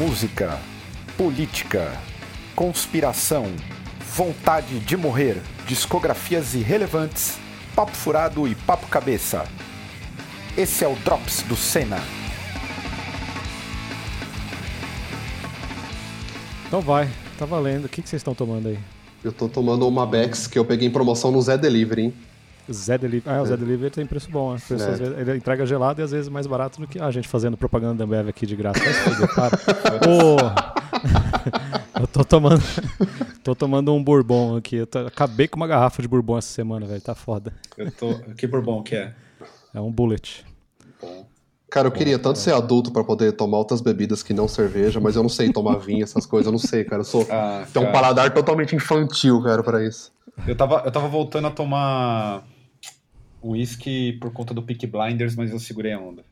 música, política, conspiração, vontade de morrer, discografias irrelevantes, papo furado e papo cabeça. Esse é o Drops do Senna. Então vai, tá valendo. O que, que vocês estão tomando aí? Eu tô tomando uma Bex que eu peguei em promoção no Zé Delivery, hein? Zé Delivery. Ah, o Zé Delivery tem preço bom. Né? Preço, É. vezes, ele entrega gelado e às vezes mais barato do que a gente fazendo propaganda da Ambev aqui de graça. Fuder, para. Ô, eu tô tomando, tô tomando um bourbon aqui. Eu tô- acabei com uma garrafa de bourbon essa semana, velho. Tá foda. Eu tô... Que bourbon que é? É um bullet. Cara, eu queria tanto ser adulto pra poder tomar outras bebidas que não cerveja, mas eu não sei tomar vinho, essas coisas, eu não sei, cara. Eu sou. Ah, Tem um paladar totalmente infantil, cara, pra isso. Eu tava, eu tava voltando a tomar whisky por conta do Peak Blinders, mas eu segurei a onda.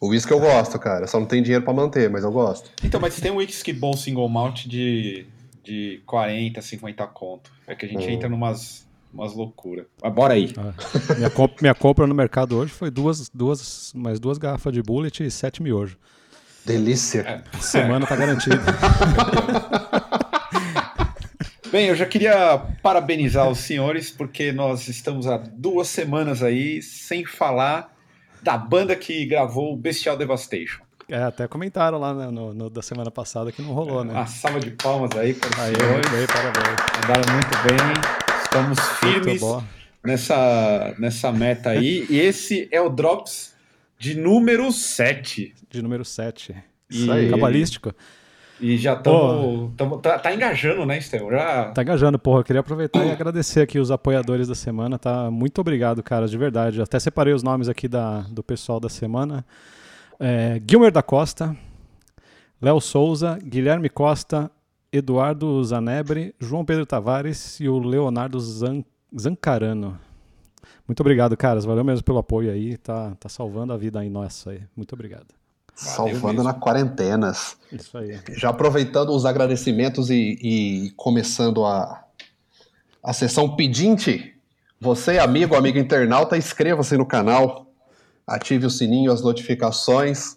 O uísque eu gosto, cara. Só não tem dinheiro pra manter, mas eu gosto. Então, mas tem um whisky bom single malt de, de 40, 50 conto. É que a gente Hum. entra numas, umas loucuras. Mas bora aí. Ah, minha, comp- minha compra no mercado hoje foi duas, duas, mais duas garrafas de bullet e sete miojos. Delícia. Semana tá garantida. Bem, eu já queria parabenizar os senhores, porque nós estamos há duas semanas aí sem falar da banda que gravou o Bestial Devastation. É, até comentaram lá né, no, no- da semana passada que não rolou, né? Uma salva de palmas aí para os Aí, senhores. aí, parabéns. Mandaram muito bem. Estamos firmes nessa, nessa meta aí. E esse é o Drops de número 7. De número 7. Isso aí. Cabalístico. E já estamos. Tá, tá engajando, né, Estevão? Já. Tá engajando, porra. Eu queria aproveitar e agradecer aqui os apoiadores da semana, tá? Muito obrigado, caras, de verdade. Até separei os nomes aqui da, do pessoal da semana. É, Gilmer da Costa, Léo Souza, Guilherme Costa, Eduardo Zanebre, João Pedro Tavares e o Leonardo Zan, Zancarano. Muito obrigado, caras. Valeu mesmo pelo apoio aí. Tá, tá salvando a vida aí nossa aí. Muito obrigado. Salvando mesmo. na quarentenas. Isso aí. Já aproveitando os agradecimentos e, e começando a, a sessão pedinte, você, amigo, amigo internauta, inscreva-se no canal, ative o sininho, as notificações.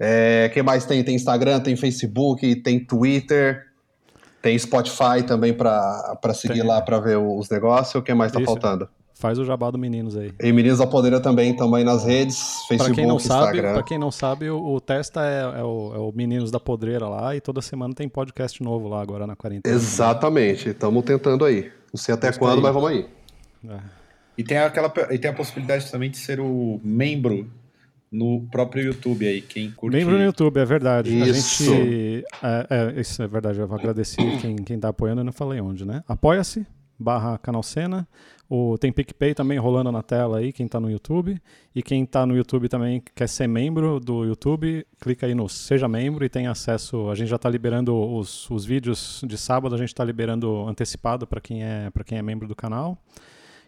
É, que mais tem? Tem Instagram, tem Facebook, tem Twitter, tem Spotify também para seguir Tem. lá para ver os negócios. O que mais tá Isso. faltando? Faz o jabá do Meninos aí. E Meninos da Podeira também, também nas redes, Pra Facebook, quem não sabe, Instagram. para quem não sabe, o, o Testa é, é o, é o Meninos da Podreira lá e toda semana tem podcast novo lá agora na quarentena. Exatamente, estamos tentando aí. Não sei até quando, aí. mas vamos aí. É. E tem, aquela, e tem a possibilidade também de ser o membro no próprio YouTube aí. Quem curte. Membro no YouTube, é verdade. Isso. A gente. É, é, isso é verdade. Eu agradeci quem, quem tá apoiando, eu não falei onde, né? Apoia-se, barra canal Cena. O, tem PicPay também rolando na tela aí, quem tá no YouTube. E quem tá no YouTube também quer ser membro do YouTube, clica aí no Seja Membro e tem acesso. A gente já tá liberando os, os vídeos de sábado, a gente tá liberando antecipado para quem, é, quem é membro do canal.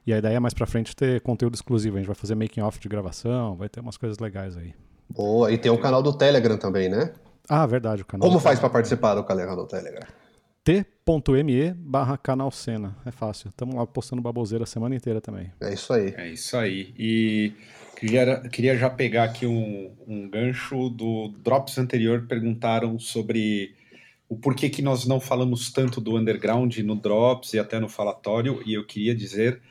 E a ideia é mais pra frente ter conteúdo exclusivo. A gente vai fazer making off de gravação, vai ter umas coisas legais aí. Boa, e tem o canal do Telegram também, né? Ah, verdade, o canal. Como faz para participar do canal do Telegram? t.me barra canal Cena. É fácil. Estamos lá postando baboseira a semana inteira também. É isso aí. É isso aí. E queria, queria já pegar aqui um, um gancho do Drops anterior. Perguntaram sobre o porquê que nós não falamos tanto do underground no Drops e até no falatório. E eu queria dizer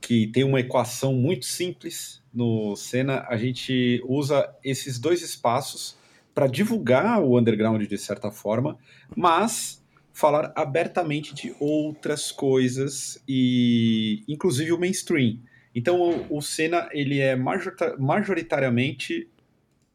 que tem uma equação muito simples no Cena. A gente usa esses dois espaços para divulgar o underground de certa forma, mas falar abertamente de outras coisas e inclusive o mainstream. Então o, o Senna ele é majorita- majoritariamente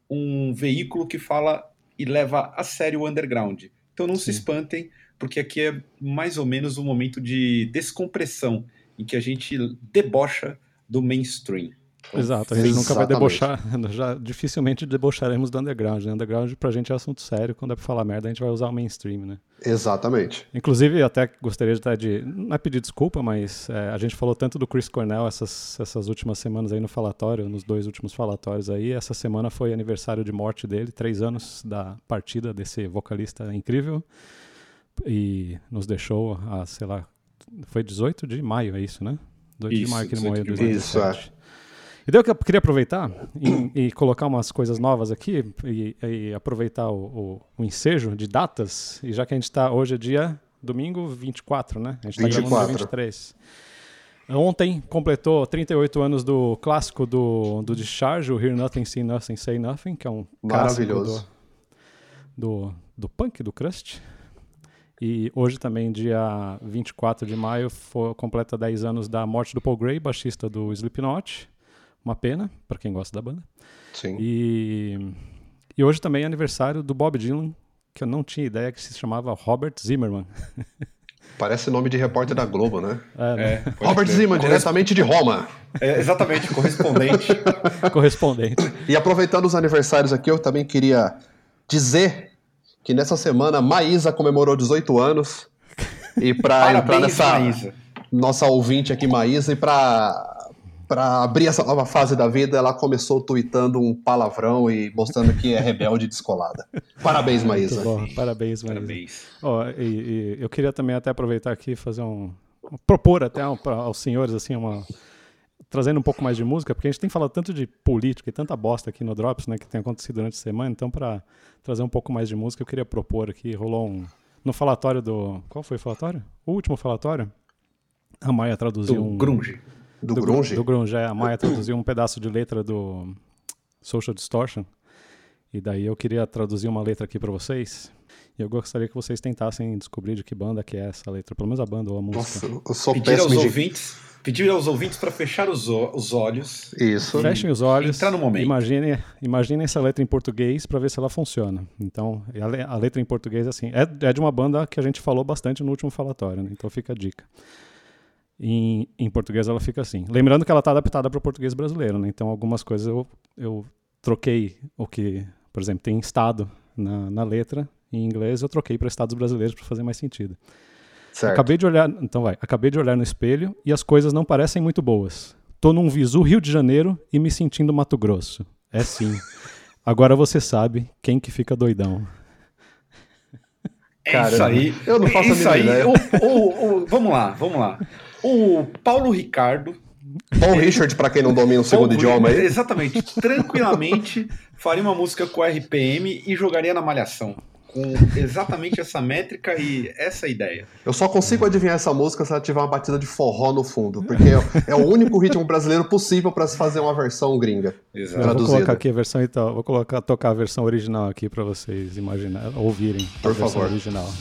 um veículo que fala e leva a sério o underground. Então não se Sim. espantem, porque aqui é mais ou menos um momento de descompressão em que a gente debocha do mainstream. Exato, a gente nunca vai debochar, já dificilmente debocharemos do underground. Né? Underground pra gente é assunto sério, quando é pra falar merda a gente vai usar o mainstream, né? Exatamente. Inclusive, até gostaria de, de não é pedir desculpa, mas é, a gente falou tanto do Chris Cornell essas, essas últimas semanas aí no falatório, nos dois últimos falatórios aí. Essa semana foi aniversário de morte dele, três anos da partida desse vocalista incrível. E nos deixou a, sei lá, foi 18 de maio, é isso, né? 18 de Isso, maio que ele 18 morreu em de maio. 2017. E daí eu queria aproveitar e, e colocar umas coisas novas aqui e, e aproveitar o, o, o, ensejo de datas. E já que a gente está hoje é dia domingo 24, né? A gente está gravando dia 23. Ontem completou 38 anos do clássico do, do Discharge, o Hear Nothing, See Nothing, Say Nothing, que é um Maravilhoso. Do, do, do punk, do crust. E hoje também, dia 24 de maio, foi, completa 10 anos da morte do Paul Gray, baixista do Slipknot. Uma pena, para quem gosta da banda. Sim. E, e hoje também é aniversário do Bob Dylan, que eu não tinha ideia que se chamava Robert Zimmerman. Parece nome de repórter da Globo, né? É, né? É, Robert Zimmerman, diretamente de Roma. É, exatamente, correspondente. correspondente. E aproveitando os aniversários aqui, eu também queria dizer que nessa semana Maísa comemorou 18 anos. E para entrar nessa Maísa. nossa ouvinte aqui, Maísa, e para para abrir essa nova fase da vida, ela começou tweetando um palavrão e mostrando que é rebelde e descolada. Parabéns, Maísa. Parabéns, Maísa. Parabéns. Oh, e, e, eu queria também até aproveitar aqui e fazer um. propor até um, pra, aos senhores, assim, uma. Trazendo um pouco mais de música, porque a gente tem falado tanto de política e tanta bosta aqui no Drops, né, que tem acontecido durante a semana. Então, para trazer um pouco mais de música, eu queria propor aqui. Rolou um. No falatório do. Qual foi o falatório? O último falatório? A Maia traduziu do um. Grunge. Do, do grunge? Do grunge, é. A Maia traduziu um pedaço de letra do Social Distortion. E daí eu queria traduzir uma letra aqui para vocês. E eu gostaria que vocês tentassem descobrir de que banda que é essa letra. Pelo menos a banda ou a música. Nossa, eu sou pedir aos de... ouvintes, pedir aos ouvintes para fechar os, os olhos. Isso. Fechem os olhos. Entrar no momento. Imaginem, imaginem essa letra em português para ver se ela funciona. Então, a, letra em português assim, é, é de uma banda que a gente falou bastante no último falatório, né? Então fica a dica. Em, em português ela fica assim. Lembrando que ela está adaptada para o português brasileiro, né? Então algumas coisas eu, eu troquei o que, por exemplo, tem estado na, na letra em inglês, eu troquei para estados brasileiros para fazer mais sentido. Certo. Acabei de olhar, então vai. Acabei de olhar no espelho e as coisas não parecem muito boas. Tô num visu Rio de Janeiro e me sentindo Mato Grosso. É sim. Agora você sabe quem que fica doidão. É Cara, isso aí. Eu não faço isso a mínima aí. O, o, o, vamos lá, vamos lá. O Paulo Ricardo. Paul Richard, para quem não domina o segundo idioma aí. Exatamente. Tranquilamente faria uma música com RPM e jogaria na Malhação. Com exatamente essa métrica e essa ideia. Eu só consigo adivinhar essa música se ela tiver uma batida de forró no fundo, porque é, o único ritmo brasileiro possível para se fazer uma versão gringa. Exato. Vou colocar aqui a versão então, vou colocar tocar a versão original aqui para vocês imaginar, ouvirem Por a versão favor. original.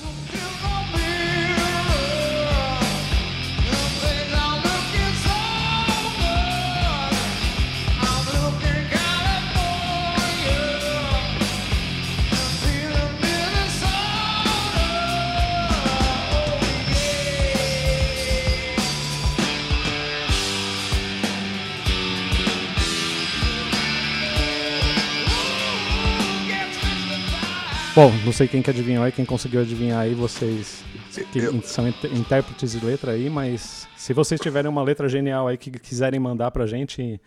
Bom, não sei quem que adivinhou aí, quem conseguiu adivinhar aí, vocês que eu... são intérpretes de letra aí, mas se vocês tiverem uma letra genial aí que quiserem mandar pra gente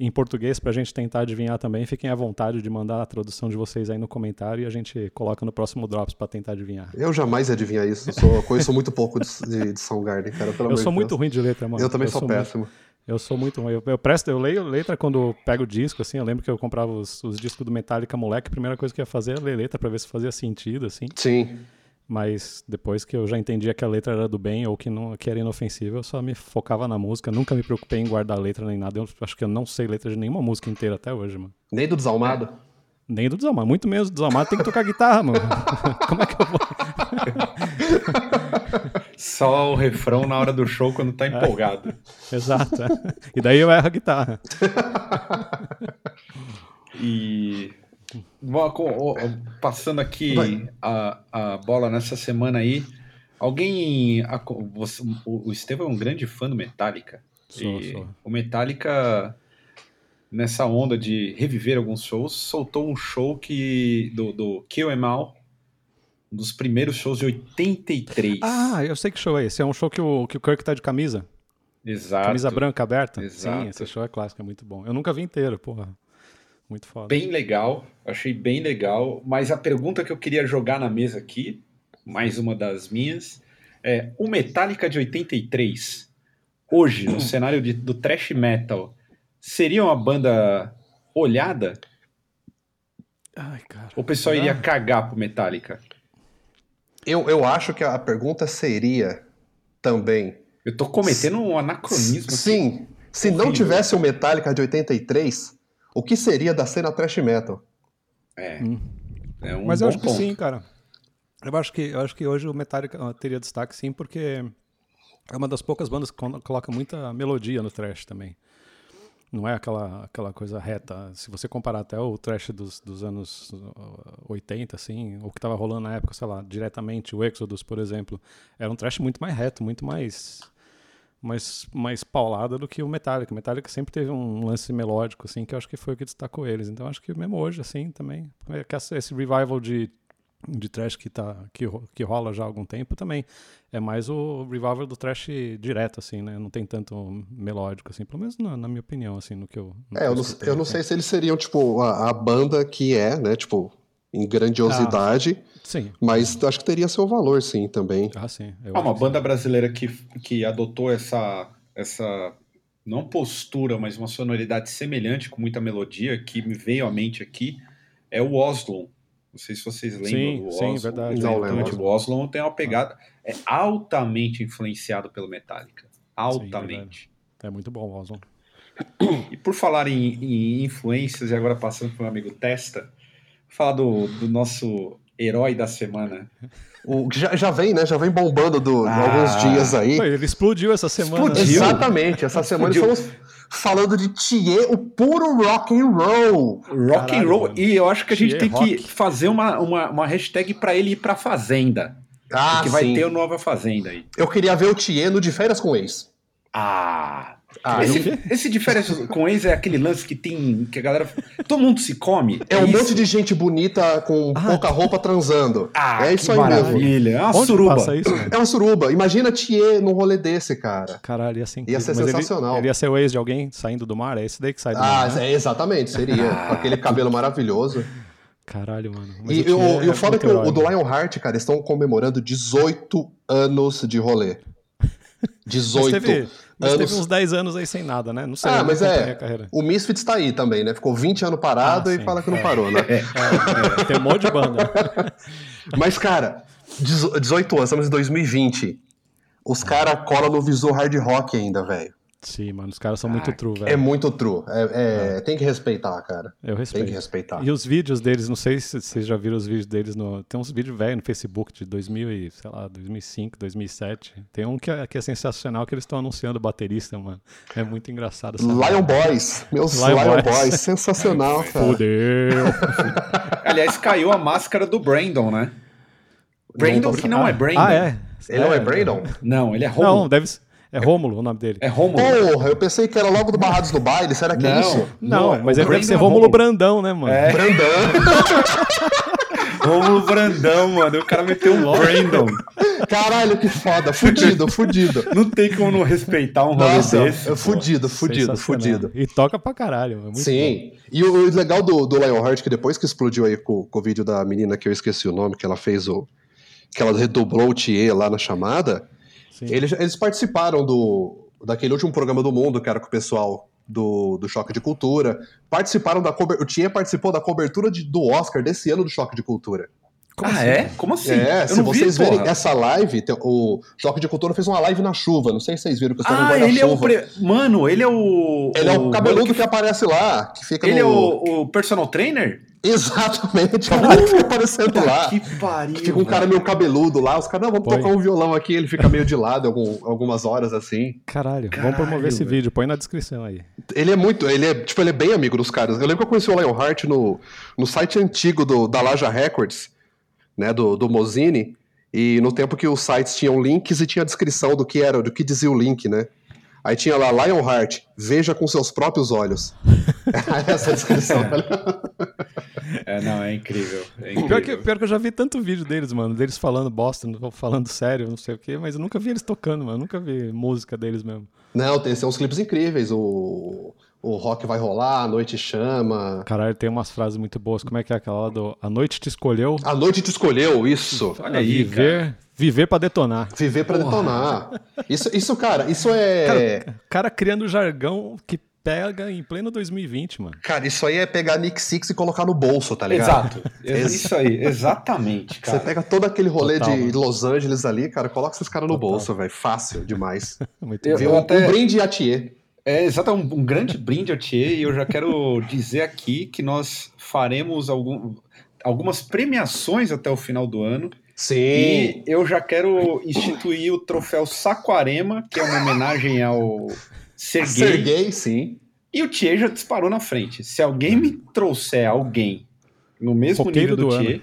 em português pra gente tentar adivinhar também, fiquem à vontade de mandar a tradução de vocês aí no comentário e a gente coloca no próximo Drops pra tentar adivinhar. Eu jamais ia adivinhar isso, eu, sou, conheço muito pouco de, de, de Soundgarden, cara, pelo Eu sou muito ruim de letra, mano. Eu também eu sou, sou péssimo. Muito... Eu sou muito ruim. Eu, eu, presto, eu leio letra quando eu pego o disco, assim. Eu lembro que eu comprava os, os discos do Metallica moleque. A primeira coisa que eu ia fazer era ler letra pra ver se fazia sentido, assim. Sim. Mas depois que eu já entendia que a letra era do bem ou que, não, que era inofensiva, eu só me focava na música. Nunca me preocupei em guardar letra nem nada. Eu acho que eu não sei letra de nenhuma música inteira até hoje, mano. Nem do Desalmado? Nem do Desalmado. Muito menos do Desalmado tem que tocar guitarra, mano. Como é que eu vou... Só o refrão na hora do show quando tá empolgado. É, exato. É. E daí eu erro a guitarra. e passando aqui a, a bola nessa semana aí, alguém. A, você, o Estevam é um grande fã do Metallica. Sou, sou. O Metallica, nessa onda de reviver alguns shows, soltou um show que do, do Kill Em All, um dos primeiros shows de 83. Ah, eu sei que show é esse. É um show que o, que o Kirk tá de camisa. Exato. Camisa branca aberta. Exato. Sim, esse show é clássico, é muito bom. Eu nunca vi inteiro, porra. Muito foda. Bem legal, achei bem legal. Mas a pergunta que eu queria jogar na mesa aqui, mais uma das minhas, é: o Metallica de 83, hoje, no cenário de, do thrash metal, seria uma banda olhada? Ai, cara. Ou o pessoal iria cagar pro Metallica? Eu, eu acho que a pergunta seria também. Eu tô cometendo um anacronismo. aqui. Sim, se não tivesse o Metallica de 83, o que seria da cena thrash metal? É. Hum. é um Mas eu acho que ponto. sim, cara. Eu acho que, eu acho que hoje o Metallica teria destaque sim, porque é uma das poucas bandas que colo- coloca muita melodia no thrash também. Não é aquela, aquela coisa reta. Se você comparar até o thrash dos, dos anos ah, 80, assim, o que estava rolando na época, sei lá, diretamente, o Exodus, por exemplo, era um thrash muito mais reto, muito mais mais, mais paulada do que o Metallica. O Metallica sempre teve um lance melódico, assim, que eu acho que foi o que destacou eles. Então acho que mesmo hoje, assim, também, é esse revival de, de trash que, tá, que, que rola já há algum tempo também é mais o revival do trash direto, assim, né? Não tem tanto melódico, assim, pelo menos na, na minha opinião, assim, no que eu... no que É, eu não, eu não sei se eles seriam, tipo, a, a banda que é, né? Tipo, em grandiosidade, Sim. mas acho que teria seu valor, sim, também. Ah, sim. eu Ah, uma que banda brasileira que, que adotou essa, essa, não postura, mas uma sonoridade semelhante, com muita melodia, que me veio à mente aqui, é o Oslo. Não sei se vocês lembram Sim, do sim, Oslo. verdade. Não Exatamente, lembro. O Oslo tem uma pegada, é altamente influenciado pelo Metallica. Altamente. verdade. É muito bom o Ozone. E por falar em, em influências, e agora passando para o meu amigo Testa, falar do, do nosso herói da semana. O, já, já vem, né? Já vem bombando do, Ah. alguns dias aí. Ele explodiu essa semana. Explodiu. Exatamente, essa semana Explodiu. estamos falando de Thier, o puro rock and roll. Rock and Caralho, roll. mano. E eu acho que a gente Thier tem que Rock. fazer uma, uma, uma hashtag para ele ir pra Fazenda. Ah, que vai sim. ter o Nova Fazenda aí. Eu queria ver o Thier no de férias com o ex. Ah! Ah, esse, eu- esse férias com ex é aquele lance que tem. que a galera. Todo mundo se come. É um isso? monte de gente bonita com pouca roupa transando. Ah, é que isso aí mesmo. maravilha. É uma Onde suruba. passa isso? É uma suruba. Imagina Thier num rolê desse, cara. Caralho, ia ser Ia ser. Mas ele- sensacional. Ele, ia ser o ex de alguém saindo do mar? É esse daí que sai do Ah, mar, né? é, exatamente, seria. Ah. Com aquele cabelo maravilhoso. Caralho, mano. Mas E, o Thier o, o é foda é que o, o do mano. Lionheart, cara, estão comemorando 18 anos de rolê. 18 Mas teve, mas anos. teve uns 10 anos aí sem nada, né? Não sei, Ah, mas é. O Misfits tá aí também, né? Ficou 20 anos parado Ah, e sim, fala que não é. parou, né? É, é, tem um monte de banda. Mas, cara, 18 anos, estamos em 2020. Os caras colam no visor hard rock ainda, velho. Sim, mano, os caras são muito true, velho. É muito true. É, é- Tem que respeitar, cara. Eu Tem respeito. que respeitar. E os vídeos deles, não sei se vocês já viram os vídeos deles no. Tem uns vídeos velhos no Facebook de 2000 e, sei lá, 2005, 2007. Tem um que é, que é sensacional que eles estão anunciando o baterista, mano. É muito engraçado. Lion Boys. Meus Lion, Lion Boys. Boys. Sensacional, cara. Fudeu! Aliás, caiu a máscara do Brandon, né? Brandon Não, que não é Brandon. Ah, é? Ele não é Brandon? Não, ele é Não, Romulo. deve ser. É Rômulo o nome dele. É Romulo. Porra, eu pensei que era logo do Barrados do Baile. Será que é Não. isso? Não, Não, mas o ele deve ser é Rômulo Rômulo. Brandão, né, mano? É. Brandão. Romulo Brandão, mano. O cara meteu um Brandon. Caralho, que foda. Fudido, fudido. Não tem como não respeitar um rolê Nossa, desse. é pô. fudido, fudido, fudido. E toca pra caralho. É muito Sim. E o, o legal do, do Lionheart, que depois que explodiu aí com, com o vídeo da menina que eu esqueci o nome, que ela fez o. que ela redobrou o Thier lá na chamada, Eles, eles participaram do daquele último programa do mundo, que era com o pessoal do, do Choque de Cultura. Participaram da. O Thier participou da cobertura de- do Oscar desse ano do Choque de Cultura. Ah, é? Como assim? é, Eu se não vocês vi, verem porra. essa live, o Choque de Cultura fez uma live na chuva. Não sei se vocês viram que estavam Ah, em ele é o. Pre... Mano, ele é o. Ele é o cabeludo que- que aparece lá, que fica Ele é no... o, o personal trainer? Exatamente, é o cara que fica aparecendo lá. Que pariu. Fica um cara meio cabeludo lá, os caras, não, vamos Põe. tocar um violão aqui, ele fica meio de lado algum- algumas horas assim. Caralho, Caralho, vamos promover esse vídeo, põe na descrição aí. Ele é muito, ele é, tipo, ele é bem amigo dos caras. Eu lembro que eu conheci o Lionheart no, no site antigo do, da Laja Records, né, do, do Mozini, e no tempo que os sites tinham links e tinha a descrição do que era, do que dizia o link, né? Aí tinha lá, Lionheart, veja com seus próprios olhos. Essa é descrição. É, não, é incrível. É Pior incrível. que, pior que eu já vi tanto vídeo deles, mano. Deles falando bosta, falando sério, não sei o quê, mas eu nunca vi eles tocando, mano. Eu nunca vi música deles mesmo. Não, tem, tem uns clipes incríveis, o, o rock vai rolar, a noite chama... Caralho, tem umas frases muito boas. Como é que é aquela lá do A noite te escolheu A noite te escolheu, isso. Olha aí, viver, viver para detonar. Viver pra detonar. Isso, isso, cara, isso é. Cara criando jargão que pega em pleno 2020, mano. Cara, isso aí é pegar Nick Six e colocar no bolso, tá ligado? Exato. Isso aí, exatamente, cara. Você pega todo aquele rolê Total, de mano. Los Angeles ali, cara, coloca esses caras no Total. bolso, velho. Fácil demais. Muito Eu- bom. Um, até- um brinde a Thier. É, exato, um, um grande brinde ao Thier, e eu já quero dizer aqui que nós faremos algum- algumas premiações até o final do ano. Sim. E eu já quero instituir o troféu Saquarema, que é uma homenagem ao Sergei. Serguei, sim. E o Thier já disparou na frente. Se alguém me trouxer alguém no mesmo Roqueiro nível do, do ano. Thier,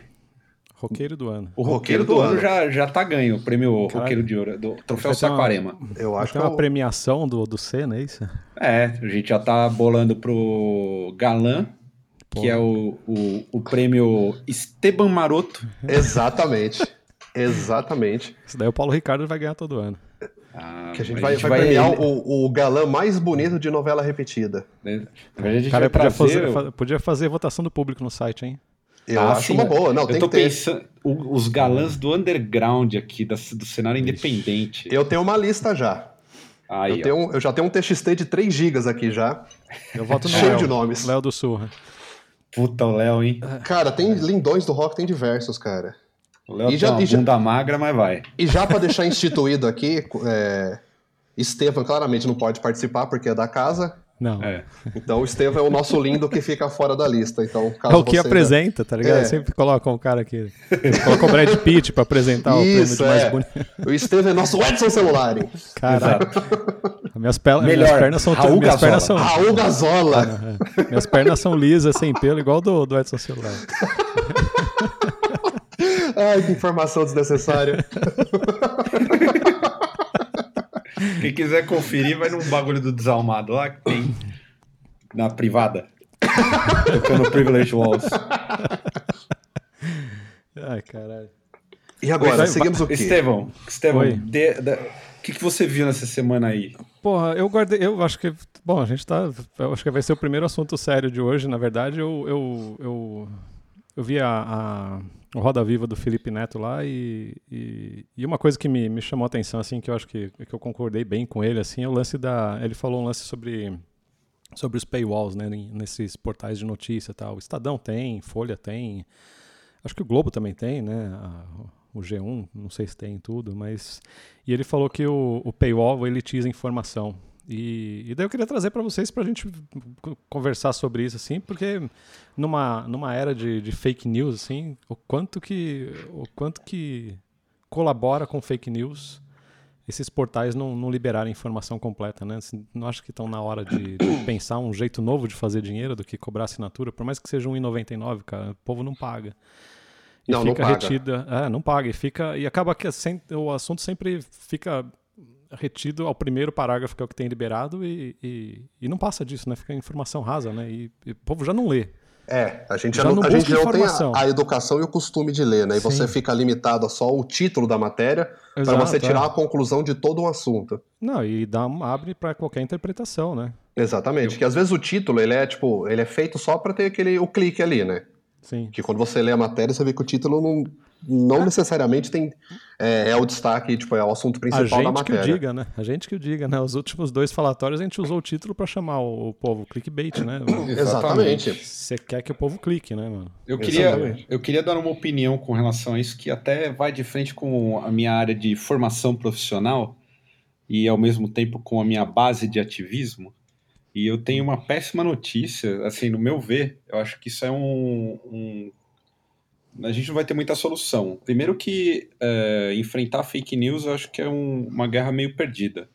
Roqueiro do ano. o roqueiro do, ano já, já tá ganho, o prêmio Caralho. roqueiro de ouro, do troféu ter uma- Saquarema. Eu acho que Tem uma eu- premiação do, do Senna, é isso? É, a gente já tá bolando pro Galã, Pô. que é o, o, o prêmio Esteban Maroto. Exatamente. Exatamente. Isso daí o Paulo Ricardo vai ganhar todo ano. Ah, Que a gente a vai, gente vai premiar o, o galã mais bonito de novela repetida. A gente Cara, podia trazer... fazer, fa- podia fazer votação do público no site, hein? Eu Ah, acho sim. uma boa. Não, Eu tem tô que ter. pensando, o- os galãs do underground aqui, da- do cenário independente. Eu tenho uma lista já. Aí, eu, tenho, eu já tenho um TXT de 3 GB aqui já. Eu voto no Cheio Léo. de nomes. Léo do Surra. Puta, o Léo, hein? Cara, tem lindões do rock, tem diversos, cara. O Léo E tem já- uma e já- bunda magra, mas vai. E já pra deixar instituído aqui, é, Estevam claramente não pode participar porque é da casa. Não. É, É. Então o Estevam é o nosso lindo que fica fora da lista. Então, caso o que você- apresenta, tá ligado? É. Sempre colocam o cara aqui. Coloca o Brad Pitt pra apresentar o prêmio Isso, de mais é. bonito. O Estevam é nosso Edson Celular. Caralho. Exato. Minhas, pel- Melhor, minhas pernas são Raul minhas Gazola. pernas são, Raul Gazola. é. minhas pernas são lisas, sem pelo, igual do, do Edson Celular. Ai, que informação desnecessária. Quem quiser conferir, vai num bagulho do desalmado lá que tem na privada. Tocando Privilege Walls. Ai, caralho. E agora, Vai- seguimos o quê? Estevão, Estevão, Oi. o que, que você viu nessa semana aí? Porra, eu guardei. Eu acho que. Bom, a gente tá. Eu acho que vai ser o primeiro assunto sério de hoje. Na verdade, eu. Eu, eu, eu vi a, a- Roda Viva do Felipe Neto lá e, e, e uma coisa que me, me chamou a atenção, assim, que eu acho que, que eu concordei bem com ele, assim, é o lance da. Ele falou um lance sobre. Sobre os paywalls, né? Nesses portais de notícia e tal. O Estadão tem, Folha tem. Acho que o Globo também tem, né? a- o G1, não sei se tem tudo, mas. E ele falou que o, o paywall elitiza informação. E, e daí eu queria trazer para vocês para a gente co- conversar sobre isso, assim, porque numa, numa era de, de fake news, assim, o quanto que o quanto que colabora com fake news esses portais não, não liberarem informação completa, né? Assim, não acho que estão na hora de, de pensar um jeito novo de fazer dinheiro do que cobrar assinatura, por mais que seja R$1,99, cara, o povo não paga. E Não, não fica paga. retida, é, não paga e fica e acaba que sem- o assunto sempre fica retido ao primeiro parágrafo que é o que tem liberado e, e, e não passa disso, né? Fica informação rasa, né? E, e o povo já não lê. É, a gente Já já não, não a gente tem a, a educação e o costume de ler, né? E Sim. você fica limitado a só o título da matéria para você tirar é. a conclusão de todo um assunto. Não, e dá, abre para qualquer interpretação, né? Exatamente. Que às vezes o título, ele é tipo, ele é feito só para ter aquele o clique ali, né? Sim. Que quando você lê a matéria, você vê que o título não, não necessariamente tem é, é o destaque, tipo, é o assunto A principal da gente que o matéria. diga, né? A gente que o diga, né? Os últimos dois falatórios a gente usou o título para chamar o, o povo clickbait, né? Exatamente. Você quer que o povo clique, né, mano? Eu queria, Exatamente. eu queria dar uma opinião com relação a isso que até vai de frente com a minha área de formação profissional e ao mesmo tempo com a minha base de ativismo. E eu tenho uma péssima notícia, assim, no meu ver, eu acho que isso é um. um- a gente não vai ter muita solução. Primeiro que é, enfrentar fake news eu acho que é um- uma guerra meio perdida.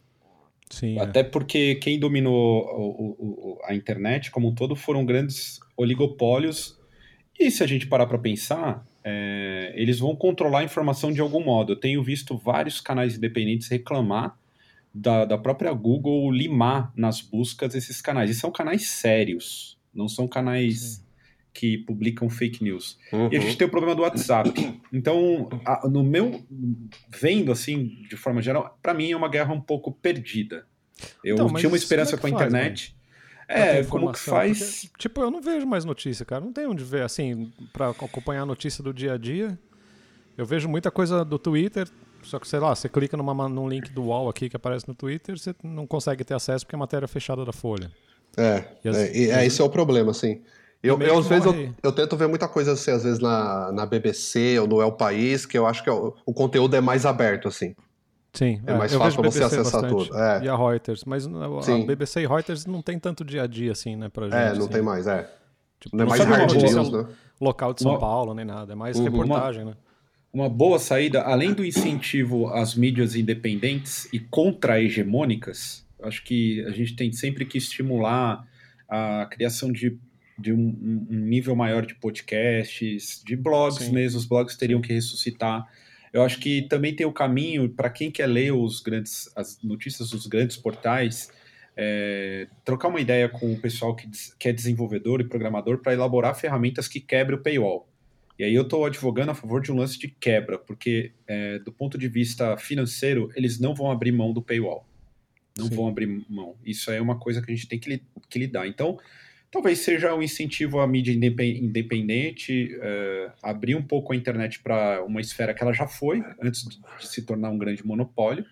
Sim. é. Até porque quem dominou o- o- a internet como um todo foram grandes oligopólios. E se a gente parar para pensar, é, eles vão controlar a informação de algum modo. Eu tenho visto vários canais independentes reclamar da, da própria Google limar nas buscas esses canais. E são canais sérios, não são canais que publicam fake news. Uhum. E a gente tem o problema do WhatsApp. Então, a- no meu vendo assim, de forma geral, para mim é uma guerra um pouco perdida. Eu Então, tinha uma esperança é com a faz, internet. Ter É, como que faz? porque, tipo, eu não vejo mais notícia, cara. Não tem onde ver, assim, pra acompanhar a notícia do dia a dia. Eu vejo muita coisa do Twitter, só que, sei lá, você clica numa, num link do UOL aqui que aparece no Twitter, você não consegue ter acesso porque é matéria fechada da Folha. É, as, é, é esse é o problema, assim. Eu, eu às vezes, eu, eu, tento ver muita coisa, assim, às vezes na, na BBC ou no El País, que eu acho que é o, o conteúdo é mais aberto, assim. Sim, é, é mais fácil para você acessar bastante, tudo. É. E a Reuters, mas a BBC e Reuters não tem tanto dia a dia, assim, né, pra é, gente. É, não assim. tem mais, é. Tipo, não é mais hard news, né? Local de São uma... Paulo, nem nada, é mais uhum. reportagem, né? Uma boa saída, além do incentivo às mídias independentes e contra-hegemônicas, acho que a gente tem sempre que estimular a criação de, de um, um nível maior de podcasts, de blogs Sim. mesmo. Os blogs teriam que ressuscitar. Eu acho que também tem o caminho para quem quer ler os grandes, as notícias dos grandes portais, é, trocar uma ideia com o pessoal que, que é desenvolvedor e programador para elaborar ferramentas que quebrem o paywall. E aí eu estou advogando a favor de um lance de quebra, porque é, do ponto de vista financeiro, eles não vão abrir mão do paywall. Não Sim. vão abrir mão. Isso é uma coisa que a gente tem que, que lidar. Então, talvez seja um incentivo à mídia independente, é, abrir um pouco a internet para uma esfera que ela já foi, antes de se tornar um grande monopólio.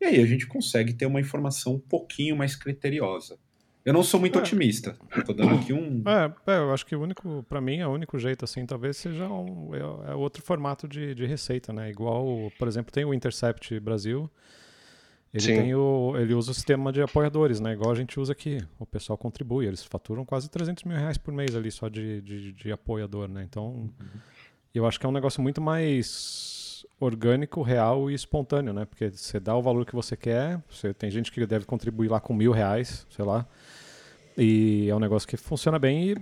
E aí a gente consegue ter uma informação um pouquinho mais criteriosa. Eu não sou muito é. otimista. Estou dando aqui um. É, é, eu acho que o único, para mim, é o único jeito, assim, talvez seja um, é, é outro formato de, de receita, né? Igual, por exemplo, tem o Intercept Brasil. Ele, tem o, ele usa o sistema de apoiadores, né? Igual a gente usa aqui. O pessoal contribui. Eles faturam quase 300 mil reais por mês ali só de, de, de apoiador, né? Então, uhum. eu acho que é um negócio muito mais orgânico, real e espontâneo, né? Porque você dá o valor que você quer. Você, tem gente que deve contribuir lá com mil reais, sei lá. E é um negócio que funciona bem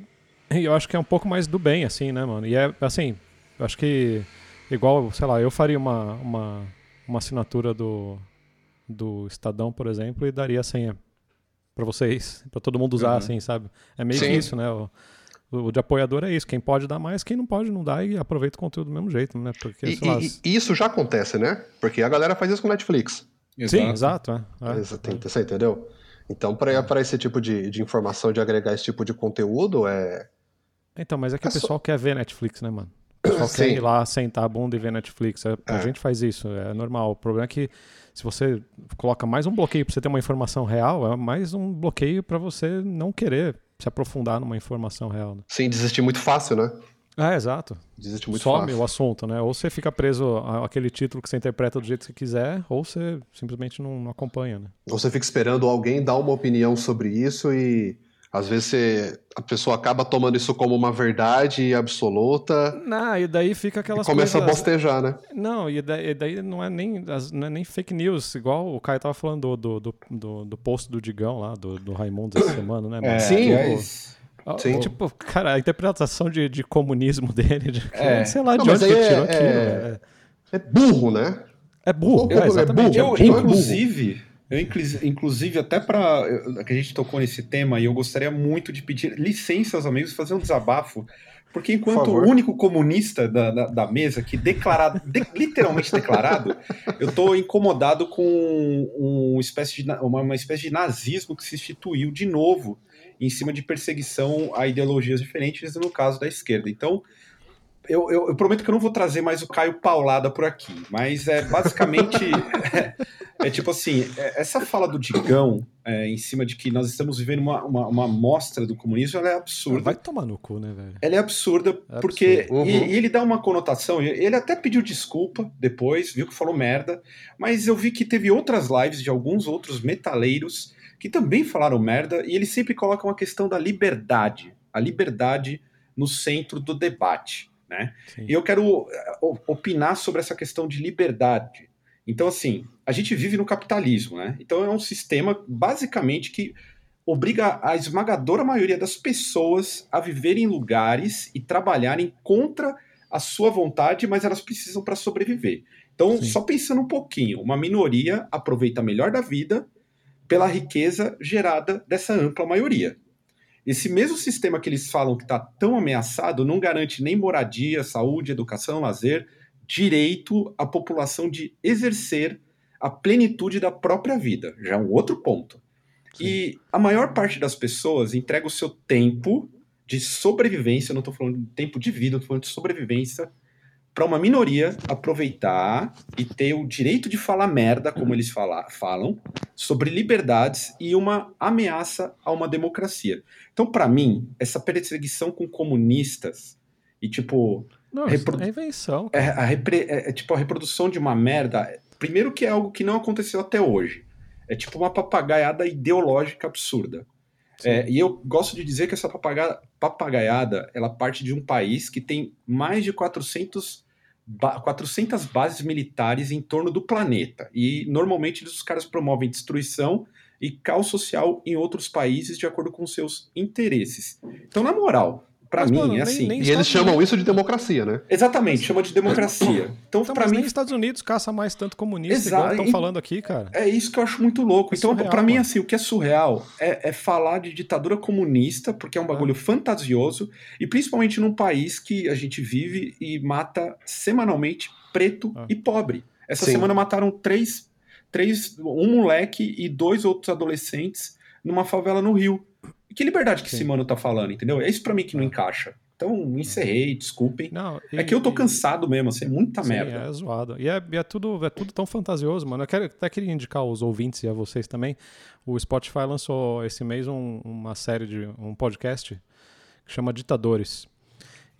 e, e, eu acho que é um pouco mais do bem, assim, né, mano? E é, assim, eu acho que igual, sei lá, eu faria uma, uma, uma assinatura do, do Estadão, por exemplo, e daria a senha para vocês, para todo mundo usar, uhum. assim, sabe? É meio Sim. isso, né? O, o de apoiador é isso. Quem pode dar mais, quem não pode não dá e aproveita o conteúdo do mesmo jeito, né? Porque, e, lá, e, e isso já acontece, né? Porque a galera faz isso com Netflix. Sim, exato. É, é. Você entendeu? Então, para é. esse tipo de, de informação, de agregar esse tipo de conteúdo, é. Então, mas é que é o pessoal só... quer ver Netflix, né, mano? Sim. quer ir lá, sentar a bunda e ver Netflix. A, é. gente faz isso, é normal. O problema é que se você coloca mais um bloqueio para você ter uma informação real, é mais um bloqueio para você não querer se aprofundar numa informação real. Né? Sim, desistir muito fácil, né? É, exato. Desiste muito Some fácil. o assunto, né? Ou você fica preso àquele título que você interpreta do jeito que quiser, ou você simplesmente não, não acompanha, né? Ou você fica esperando alguém dar uma opinião sobre isso e às vezes você, a pessoa acaba tomando isso como uma verdade absoluta. Não, e daí fica aquelas e começa coisas... a bostejar, né? Não, e daí, e daí, não, é nem, não é nem fake news, igual o Caio tava falando do, do, do, do post do Digão lá, do, do Raimundo essa semana, né? É, Sim, é Sim. Tipo, cara, a interpretação de, de comunismo dele, de, é. sei lá, não, de onde ele é, tirou aquilo. É, é, burro, né? É burro, é, exatamente. Eu, inclusive, eu, inclusive, até para que a gente tocou nesse tema, e eu gostaria muito de pedir licença aos amigos fazer um desabafo. Porque enquanto o único comunista da, da, da, mesa que declarado, de, literalmente declarado, eu estou incomodado com espécie de, uma, uma espécie de nazismo que se instituiu de novo em cima de perseguição a ideologias diferentes, no caso da esquerda. Então, eu, eu, eu, prometo que eu não vou trazer mais o Caio Paulada por aqui, mas é basicamente. é, é, tipo assim: é, essa fala do Digão é, em cima de que nós estamos vivendo uma, uma, uma mostra do comunismo, ela é absurda. Vai tomar no cu, né, velho? Ela é absurda, é porque. Uhum. E, e, ele dá uma conotação, ele até pediu desculpa depois, viu que falou merda, mas eu vi que teve outras lives de alguns outros metaleiros que também falaram merda, e eles sempre colocam a questão da liberdade, a liberdade no centro do debate. Né? E eu quero eh, opinar sobre essa questão de liberdade. Então, assim, a gente vive no capitalismo, né? Então é um sistema basicamente que obriga a esmagadora maioria das pessoas a viverem em lugares e trabalharem contra a sua vontade, mas elas precisam para sobreviver. Então, Sim. só pensando um pouquinho, uma minoria aproveita melhor da vida pela riqueza gerada dessa ampla maioria. Esse mesmo sistema que eles falam que está tão ameaçado não garante nem moradia, saúde, educação, lazer, direito à população de exercer a plenitude da própria vida. Já é um outro ponto. Sim. E a maior parte das pessoas entrega o seu tempo de sobrevivência, eu não estou falando de tempo de vida, estou falando de sobrevivência, para uma minoria aproveitar e ter o direito de falar merda, como eles fala, falam, sobre liberdades e uma ameaça a uma democracia. Então, para mim, essa perseguição com comunistas e tipo. Não, Repro- é invenção. É, a repre- é- é tipo a reprodução de uma merda. Primeiro que é algo que não aconteceu até hoje. É tipo uma papagaiada ideológica absurda. É, e eu gosto de dizer que essa papaga- papagaiada ela parte de um país que tem mais de 400, ba 400 bases militares em torno do planeta. E normalmente os caras promovem destruição e caos social em outros países de acordo com seus interesses. Então, na moral, pra Mas, mim, mano, é nem- assim. nem- E eles chamam isso de democracia, né? Exatamente, chama de democracia. Então, Então, pra mas mim, nem os Estados Unidos caça mais tanto comunista Exato, igual estão falando aqui, cara. É isso que eu acho muito louco. É então, pra mim, assim, o que é surreal é, é falar de ditadura comunista, porque é um bagulho fantasioso, e principalmente num país que a gente vive e mata semanalmente preto Ah. e pobre. Essa Sim. semana mataram três, três, um moleque e dois outros adolescentes numa favela no Rio. E que liberdade que Sim. esse mano tá falando, entendeu? É isso pra mim que não Ah. encaixa. Então, encerrei, desculpem. Não, É que eu tô e- cansado mesmo, assim, é muita Sim, merda. é zoado. E é, e é tudo, é tudo tão fantasioso, mano. Eu quero, até queria indicar aos ouvintes e a vocês também. O Spotify lançou esse mês um- uma série de um podcast que chama Ditadores.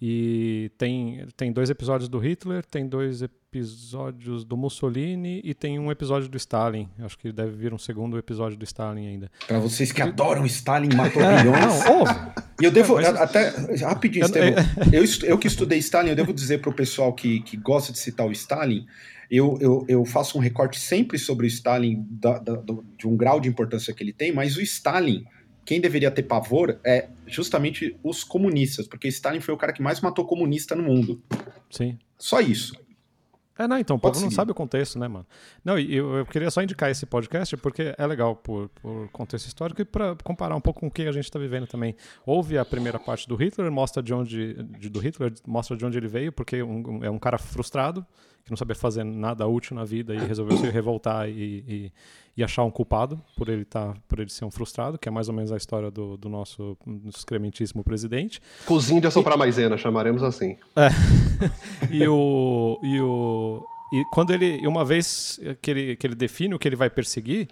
E tem, tem dois episódios do Hitler, tem dois episódios do Mussolini e tem um episódio do Stalin. Acho que deve vir um segundo episódio do Stalin ainda. Pra vocês que adoram Stalin, matou bilhões. não, ouve. E eu devo, Mas- até, rapidinho, Eu- Estevão, eu, eu que estudei Stalin, eu devo dizer pro pessoal que, que gosta de citar o Stalin, eu, eu, eu faço um recorte sempre sobre o Stalin, da- da- do- de um grau de importância que ele tem, mas o Stalin, quem deveria ter pavor é justamente os comunistas, porque Stalin foi o cara que mais matou comunista no mundo. Sim. Só isso. É, não, então, o povo não sabe o contexto, né, mano? Não, e eu, eu queria só indicar esse podcast porque é legal por, por contexto histórico e para comparar um pouco com o que a gente está vivendo também. Houve a primeira parte do Hitler, mostra de onde de- do Hitler, mostra de onde ele veio, porque um- é um cara frustrado que não sabia fazer nada útil na vida e resolveu se revoltar e, e, e achar um culpado por ele tá, por ele ser um frustrado, que é mais ou menos a história do, do nosso excrementíssimo presidente. Cozinho de assoprar maisena, chamaremos assim. E o. E o. E quando ele. Uma vez que ele, que ele define o que ele vai perseguir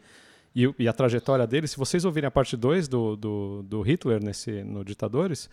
e, e a trajetória dele, se vocês ouvirem a parte 2 do, do, do Hitler nesse, no Ditadores,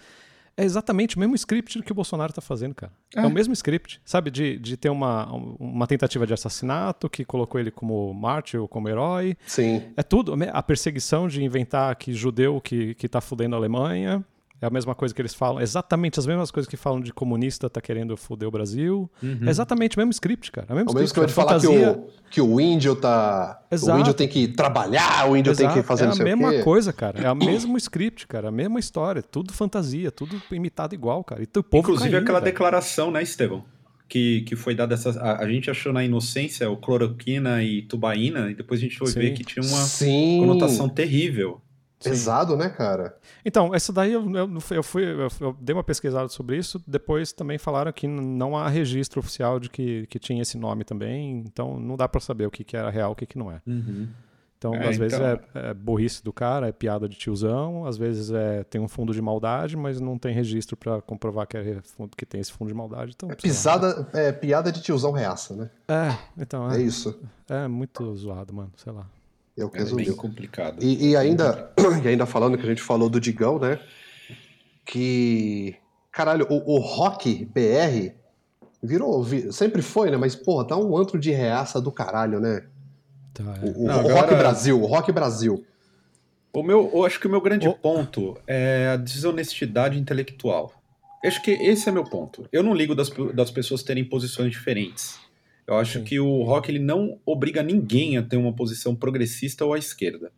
é exatamente o mesmo script que o Bolsonaro tá fazendo, cara. É, É. o mesmo script, sabe? De, de ter uma, uma tentativa de assassinato que colocou ele como mártir ou como herói. Sim. É tudo. A perseguição de inventar que judeu que, que tá fudendo a Alemanha. É a mesma coisa que eles falam. Exatamente as mesmas coisas que falam de comunista tá querendo foder o Brasil. É exatamente o mesmo script, cara. É o mesmo É o mesmo script. que eu de falar que o, que o índio tá. Exato. O índio tem que trabalhar, o índio tem que Exato. fazer é não a sei o mesma quê. coisa, cara. É o mesmo script, cara. A mesma história. Tudo fantasia, tudo imitado igual, cara. E o povo Inclusive caindo, aquela velho. declaração, né, Estevão? Que, que foi dada essa. A, a gente achou na inocência o cloroquina e tubaína, e depois a gente foi Sim. ver que tinha uma Sim. conotação terrível. Pesado, né, cara? Então, essa daí eu, eu, eu fui, eu, eu dei uma pesquisada sobre isso. Depois também falaram que não há registro oficial de que, que tinha esse nome também. Então não dá pra saber o que, que era real, o que, que não é. Então, É, às vezes então- é, é burrice do cara, é piada de tiozão, às vezes é, tem um fundo de maldade, mas não tem registro pra comprovar que, é, fundo- que tem esse fundo de maldade. Então, lá. Pisada, é, piada de tiozão reaça, né? É, então É é, isso. é muito zoado, mano. Sei lá. É o que É bem resumiu. complicado. E, e ainda, e ainda falando que a gente falou do Digão, né? Que. Caralho, o, o rock BR virou. vi- sempre foi, né? Mas, porra, tá um antro de reaça do caralho, né? Tá, é. O, o- Não, o agora- Rock Brasil, o Rock Brasil. O meu, eu acho que o meu grande O- ponto é a desonestidade intelectual. Eu acho que esse é meu ponto. Eu não ligo das, das pessoas terem posições diferentes. Eu acho Sim. que o rock ele não obriga ninguém a ter uma posição progressista ou à esquerda.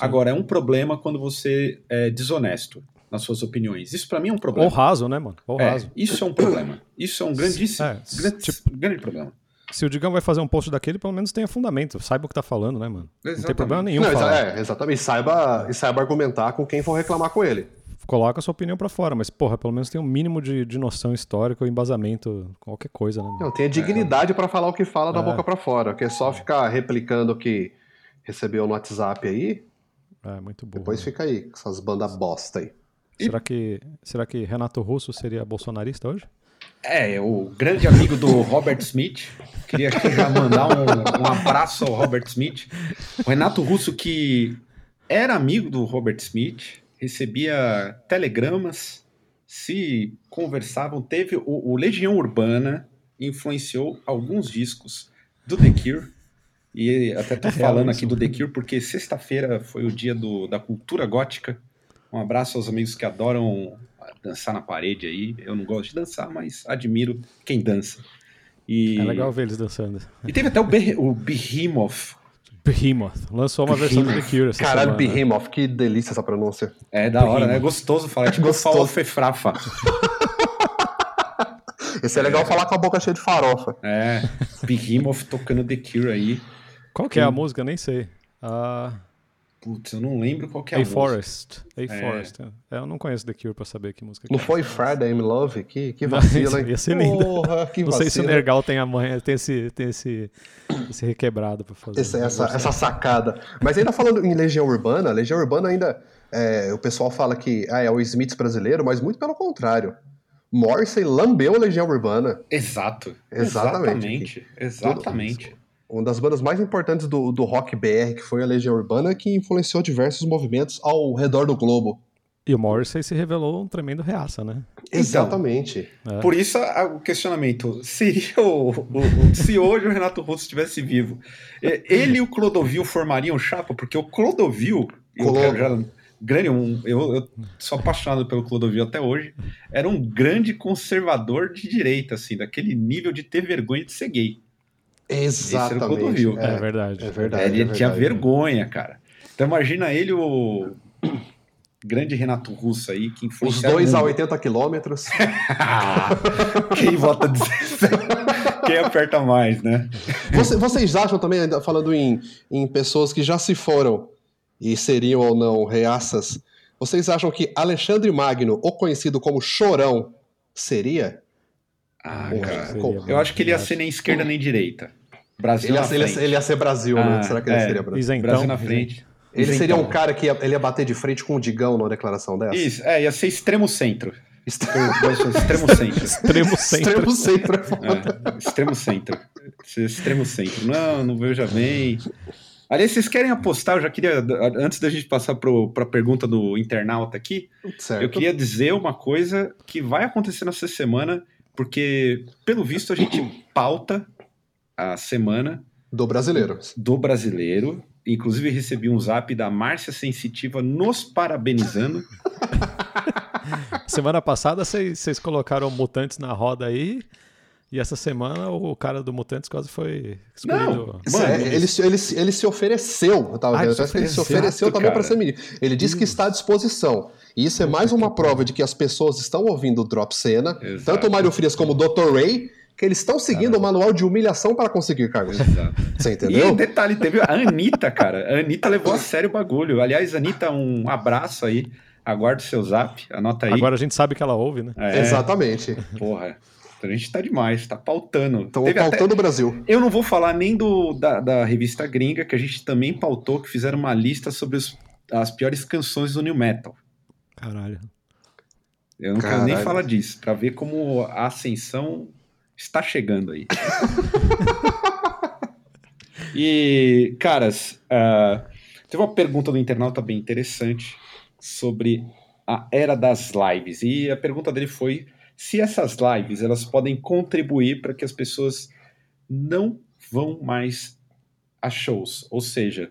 Agora, é um problema quando você é desonesto nas suas opiniões. Isso pra mim é um Ou problema. raso, né, mano? Ou É, raso. isso é um problema. Isso é um grandíssimo, É, grande, tipo- grande problema. Se o Digão vai fazer um post daquele, pelo menos tenha fundamento. Saiba o que tá falando, né, mano? Não tem Exatamente. problema nenhum Não, falar. é, exatamente. E saiba, e saiba argumentar com quem for reclamar com ele. Coloca a sua opinião pra fora, mas, porra, pelo menos tem um mínimo de, de noção histórica ou embasamento, qualquer coisa, né? mano? Não, tenha dignidade pra falar o que fala da É. boca pra fora. Que é só ficar replicando o que recebeu no WhatsApp aí, É, muito bom. depois fica aí, com essas bandas bosta aí. Será que, será que Renato Russo seria bolsonarista hoje? É, o grande amigo do Robert Smith. Queria aqui já mandar um, um abraço ao Robert Smith. O Renato Russo, que era amigo do Robert Smith, recebia telegramas, se conversavam. Teve o, o Legião Urbana, influenciou alguns discos do The Cure. E até tô É falando aqui do The Cure porque sexta-feira foi o dia do, da cultura gótica. Um abraço aos amigos que adoram dançar na parede aí. Eu não gosto de dançar, mas admiro quem dança. E, É legal ver eles dançando. e teve até o, Beh- o Behemoth. Behemoth. Lançou uma versão do The Cure essa Caralho, semana. Behemoth, que delícia essa pronúncia. É da hora, né? É gostoso falar. É tipo Gostoso. falofefrafa. Esse é legal falar com a boca cheia de farofa. É, Behemoth tocando The Cure aí. Qual que é a música? Nem sei. Ah, Putz, eu não lembro qual que é a A música. Forest. A Forest. É, eu não conheço The Cure pra saber que música que Não é. foi Friday I'm Love? Que, que Não, vacilo, hein? ia ser lindo. Porra, que Não sei se o. Nergal tem a manha, tem esse, tem esse, esse requebrado pra fazer. Esse- essa, essa sacada. Mas ainda falando em Legião Urbana, Legião Urbana ainda. é, o pessoal fala que ah, é o Smith brasileiro, mas muito pelo contrário. Morrissey lambeu a Legião Urbana. Exato. Exatamente. Exatamente. Exatamente. Uma das bandas mais importantes do, do rock BR, que foi a Legião Urbana, que influenciou diversos movimentos ao redor do globo. E o Morrissey se revelou um tremendo reaça, né? Exatamente. É. Por isso a- o questionamento: seria o, o- se hoje o Renato Russo estivesse vivo, ele e o Clodovil formariam chapa? Porque o Clodovil, eu Clodo. quero já, grande, um, eu, eu sou apaixonado pelo Clodovil até hoje, era um grande conservador de direita, assim, daquele nível de ter vergonha de ser gay. Exatamente. Clodovil. É, verdade. É verdade. ele é tinha verdade. vergonha, cara. Então imagina ele, o grande Renato Russo aí, que Os influenciaram dois o a mundo. 80 quilômetros. Quem vota 16? Quem aperta mais, né? Você- vocês acham também, falando em, em pessoas que já se foram e seriam ou não reaças, vocês acham que Alexandre Magno, ou conhecido como Chorão, seria? Ah, Porra, cara. seria Eu acho que ele ia ser nem esquerda nem direita. Brasil Ele ia, na ele ia- frente. ele ia ser Brasil, né? Ah, Será que ele é. seria Brasil? Isentão. Brasil na frente. Ele Isentão. seria um cara que ia, ele ia bater de frente com o Digão numa declaração dessa? Isso, é, ia ser extremo centro. Extremo, centro. Extremo centro. extremo centro. é foda. É, extremo centro. Extremo centro. Não, não veja bem. Aliás, vocês querem apostar? Eu já queria, antes da gente passar para a pergunta do internauta aqui, Certo. eu queria dizer uma coisa que vai acontecer nessa semana, porque, pelo visto, a gente pauta a semana Do brasileiro. do brasileiro. Inclusive, recebi um zap da Márcia Sensitiva nos parabenizando. Semana passada vocês colocaram mutantes na roda aí. E essa semana o cara do Mutantes quase foi escolhido. Isso Mano, é, ele, se- ele, se- ele se ofereceu, eu tava Ah, vendo, ele se ele se ofereceu. Exato, também para ser menino. Ele disse que está à disposição. E isso é mais uma prova de que as pessoas estão ouvindo o Drop Cena, Exato. tanto o Mário Frias como o Dr. Ray, que eles estão seguindo o manual de humilhação para conseguir cargos. Exato. Você E entendeu? detalhe, teve a Anitta, cara. A Anitta levou a sério o bagulho. Aliás, Anitta, um abraço aí. Aguarde o seu zap, anota aí. Agora a gente sabe que ela ouve, né? É, Exatamente. Porra. A gente tá demais, tá pautando. Estão Teve até- pautando o Brasil. Eu não vou falar nem do, da, da revista gringa, que a gente também pautou, que fizeram uma lista sobre os- as piores canções do New Metal. Caralho. Eu não quero nem Caralho. falar disso, pra ver como a ascensão está chegando aí. e, caras, ah, teve uma pergunta do internauta bem interessante sobre a era das lives. E a pergunta dele foi se essas lives elas podem contribuir para que as pessoas não vão mais a shows. Ou seja,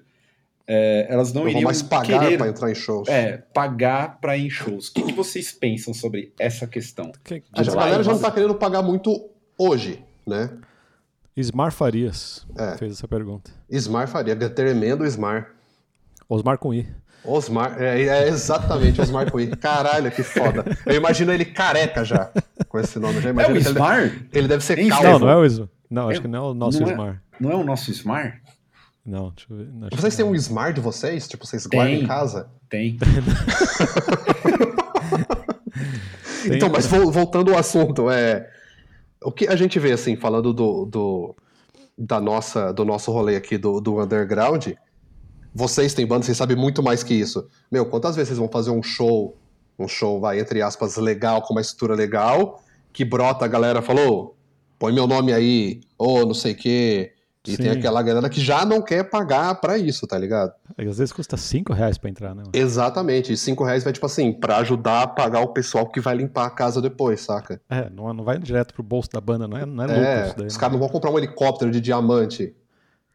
é, elas não Não iriam mais pagar querer para entrar em shows. é, pagar para ir em shows. O que, que vocês pensam sobre essa questão? Que, A de galera já não lives? tá querendo pagar muito hoje, né? Ismar Farias É. fez essa pergunta. Ismar faria, tremendo Ismar. Osmar com I. Osmar, é, é exatamente Osmar Cui. Caralho, que foda. Eu imagino ele careca já, com esse nome. Eu já É o que ele, Smar? ele deve ser Hein, calvo. Não, não é o Ismar. Não, acho Eu- que não é o nosso não é- Ismar. Não é o nosso Smar? Não, deixa eu ver. Não, Vocês têm um Smart de vocês? Tipo, vocês guardam Tem. em casa? Tem. Tem- Então, mas vol- voltando ao assunto, é o que a gente vê assim, falando do, do da nossa do nosso rolê aqui do, do underground, vocês têm banda, vocês sabem muito mais que isso. Meu, quantas vezes vocês vão fazer um show, um show vai entre aspas legal com uma estrutura legal que brota a galera falou, põe meu nome aí, ou não sei o quê. E Sim. tem aquela galera que já não quer pagar pra isso, tá ligado? Às vezes custa 5 reais pra entrar, né? Exatamente. E cinco reais vai, tipo assim, pra ajudar a pagar o pessoal que vai limpar a casa depois, saca? É, não, não vai direto pro bolso da banda, não é, não é lucro É, isso daí. os né? caras não vão comprar um helicóptero de diamante.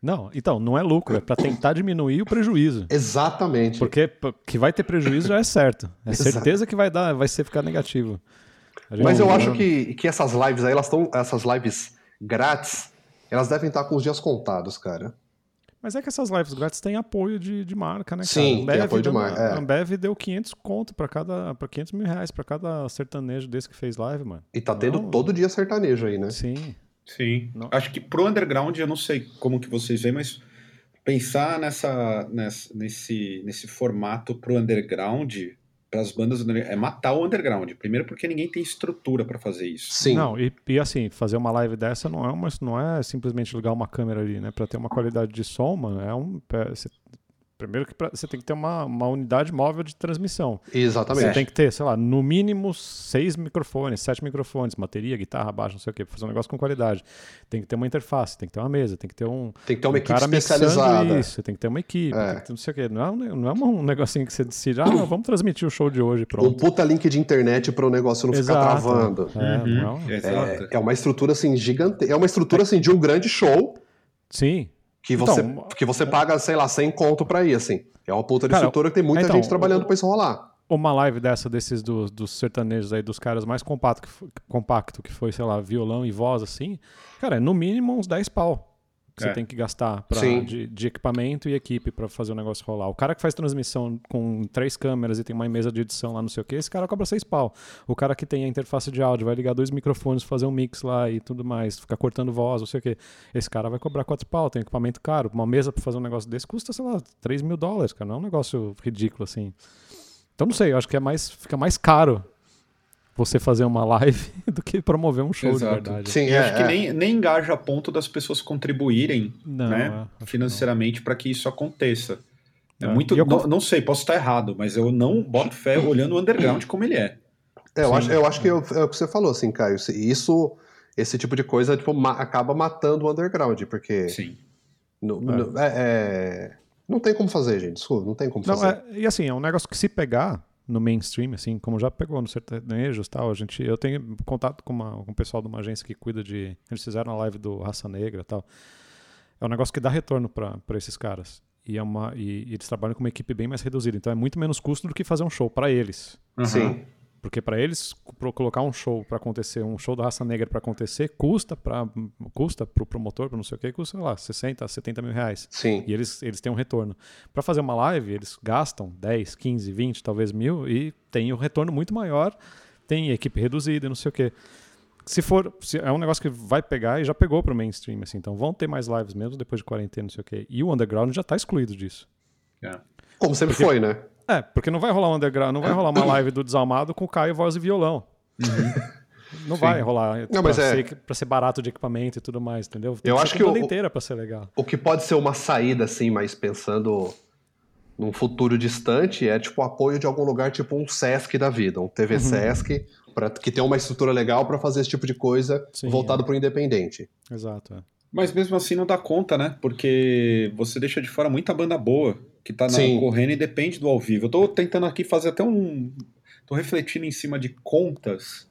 Não, então, não é lucro, é pra tentar diminuir o prejuízo. Exatamente. Porque que vai ter prejuízo já é certo. É certeza que vai dar, vai ser ficar negativo. Mas eu não- acho que, que essas lives aí, elas estão. Essas lives grátis, elas devem estar com os dias contados, cara. Mas é que essas lives grátis têm apoio de, de marca, né, cara? Sim, tem apoio de marca, é. A Ambev deu 500 conto pra cada, pra 500 mil reais pra cada sertanejo desse que fez live, mano. E tá tendo Não. todo dia sertanejo aí, né? Sim. Sim. Não. Acho que pro underground, eu não sei como que vocês veem, mas pensar nessa, nessa- nesse, nesse formato pro underground, para as bandas é matar o underground. Primeiro porque ninguém tem estrutura para fazer isso. Sim. Não, e, e assim, fazer uma live dessa não é, uma, não é simplesmente ligar uma câmera ali, né? Pra ter uma qualidade de som, mano, é um. é, primeiro que pra- você tem que ter uma, uma unidade móvel de transmissão. Você Exatamente. tem que ter, sei lá, no mínimo seis microfones, sete microfones, bateria, guitarra, baixo, não sei o quê, pra fazer um negócio com qualidade. Tem que ter uma interface, tem que ter uma mesa, tem que ter um, Tem que ter uma um equipe especializada. isso, tem que ter uma equipe, É. tem que ter não sei o quê. Não é um, não é um negocinho que você decide, ah, não, vamos transmitir o show de hoje, Um pronto. puta link de internet para o negócio não ficar Exato. travando. É, não é um- Exato. É, é uma estrutura assim gigante. É uma estrutura assim de um grande show Sim, que você, Então, que você paga, sei lá, 100 conto pra ir, assim. É uma puta de Cara, estrutura que tem muita então, gente trabalhando pra isso rolar. uma live dessa desses dos, dos sertanejos aí, dos caras mais compacto que, fo- compacto, que foi, sei lá, violão e voz, assim, cara, é no mínimo uns 10 pau que você É. tem que gastar pra, de, de equipamento e equipe pra fazer o negócio rolar. O cara que faz transmissão com três câmeras e tem uma mesa de edição lá, não sei o que, esse cara cobra 6 pau. O cara que tem a interface de áudio, vai ligar dois microfones, fazer um mix lá e tudo mais, ficar cortando voz, não sei o que, esse cara vai cobrar 4 pau, tem equipamento caro. Uma mesa pra fazer um negócio desse custa, sei lá, 3 mil dólares, cara, não é um negócio ridículo assim. Então não sei, eu acho que é mais, fica mais caro você fazer uma live do que promover um show Exato. de verdade. Sim, é, acho que é. nem, nem engaja a ponto das pessoas contribuírem Não, né, é, que financeiramente para que isso aconteça. É, É. muito. Eu não, não sei, posso estar errado, mas eu não boto fé olhando o underground como ele é. É, eu, Sim. acho, eu acho que é o é o que você falou, assim, Caio. Isso, esse tipo de coisa, tipo, ma- acaba matando o underground, porque Sim. é- é- não tem como fazer, gente. Desculpa, não tem como Não, fazer. é, e assim, é um negócio que se pegar no mainstream, assim, como já pegou no sertanejos tal, a gente, eu tenho contato com, uma, com o pessoal de uma agência que cuida de. Eles fizeram a live do Raça Negra tal. É um negócio que dá retorno pra esses caras. E, é uma, e, e eles trabalham com uma equipe bem mais reduzida. Então é muito menos custo do que fazer um show pra eles. Aham. Sim. Porque para eles pro- colocar um show para acontecer, um show da raça negra para acontecer, custa para custa pro promotor, para não sei o que, custa sei lá 60, 70 mil reais. Sim. E eles, eles têm um retorno. Para fazer uma live, eles gastam 10, 15, 20, talvez mil e tem um retorno muito maior, tem equipe reduzida e não sei o que. Se for, se é um negócio que vai pegar e já pegou pro mainstream, assim, então vão ter mais lives mesmo depois de quarentena, não sei o que. E o underground já tá excluído disso. É. Como sempre foi, né? É, porque não vai rolar um underground, não vai rolar uma live do Desalmado com Caio, voz e violão. Não vai rolar. Uhum. Não, mas pra, é- ser, pra ser barato de equipamento e tudo mais, entendeu? Tem Eu acho que banda o- inteira pra ser legal. O que pode ser uma saída, assim, mas pensando num futuro distante, é tipo o apoio de algum lugar, tipo um Sesc da vida, um TV Uhum. Sesc, pra, que tem uma estrutura legal pra fazer esse tipo de coisa Sim, voltado é. pro independente. Exato, é. Mas mesmo assim não dá conta, né? Porque você deixa de fora muita banda boa que tá na, correndo e depende do ao vivo. Eu tô tentando aqui fazer até um. Tô refletindo em cima de contas.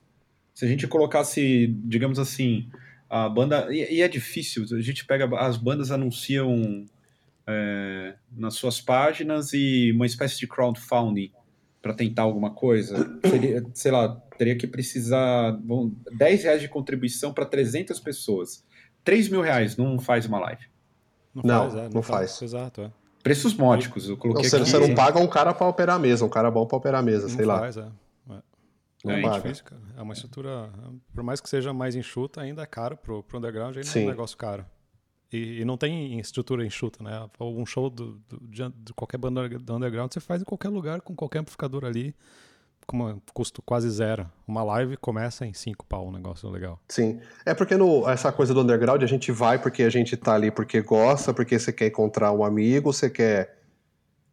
Se a gente colocasse, digamos assim, a banda. E, e é difícil, a gente pega. As bandas anunciam é, nas suas páginas e uma espécie de crowdfunding para tentar alguma coisa. Seria, sei lá, teria que precisar. Bom, 10 reais de contribuição para 300 pessoas. 3 mil reais não faz uma live. Não, é, não faz. Exato, é. Preços módicos, eu Não, coloquei você, aqui. você não paga um cara pra operar a mesa, um cara bom pra operar a mesa, sei não lá. faz, é. Não É, paga. Difícil, cara. É uma estrutura, por mais que seja mais enxuta, ainda é caro pro, pro underground, ainda é Sim. um negócio caro. E, e não tem estrutura enxuta, né? Um show do, do- de, de qualquer banda do underground você faz em qualquer lugar, com qualquer amplificador ali, com um custo quase zero. Uma live começa em 5 pau, um negócio legal. Sim. É porque no, essa coisa do underground a gente vai porque a gente tá ali porque gosta, porque você quer encontrar um amigo, você quer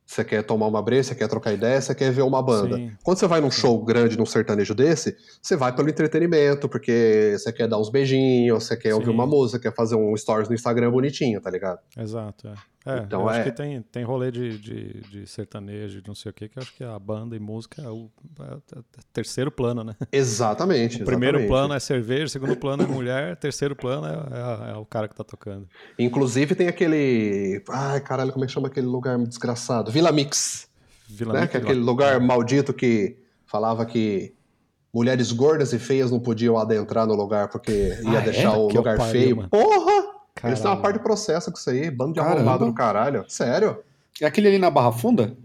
você quer tomar uma breja, você quer trocar ideia, você quer ver uma banda. Sim. Quando você vai num show grande, num sertanejo desse, você vai pelo entretenimento, porque você quer dar uns beijinhos, você quer ouvir Sim. uma música, quer fazer um stories no Instagram bonitinho, tá ligado? Exato, é. É, Então, eu acho é- que tem, tem rolê de, de, de sertanejo, de não sei o que, que eu acho que a banda e música é o, é o terceiro plano, né? Exatamente. O primeiro exatamente. plano é cerveja, o segundo plano é mulher, terceiro plano é, é é o cara que tá tocando. Inclusive tem aquele. Ai, caralho, como é que chama aquele lugar desgraçado? Vila Mix. Vila né? Mix, Que é Vila- aquele lugar maldito que falava que mulheres gordas e feias não podiam adentrar no lugar porque ia Ah, é? deixar o lugar pariu, feio. mano. Porra! Eles têm uma Caralho. parte de processo com isso aí, bando de Caramba. arrombado do caralho. Sério? É aquele ali na Barra Funda?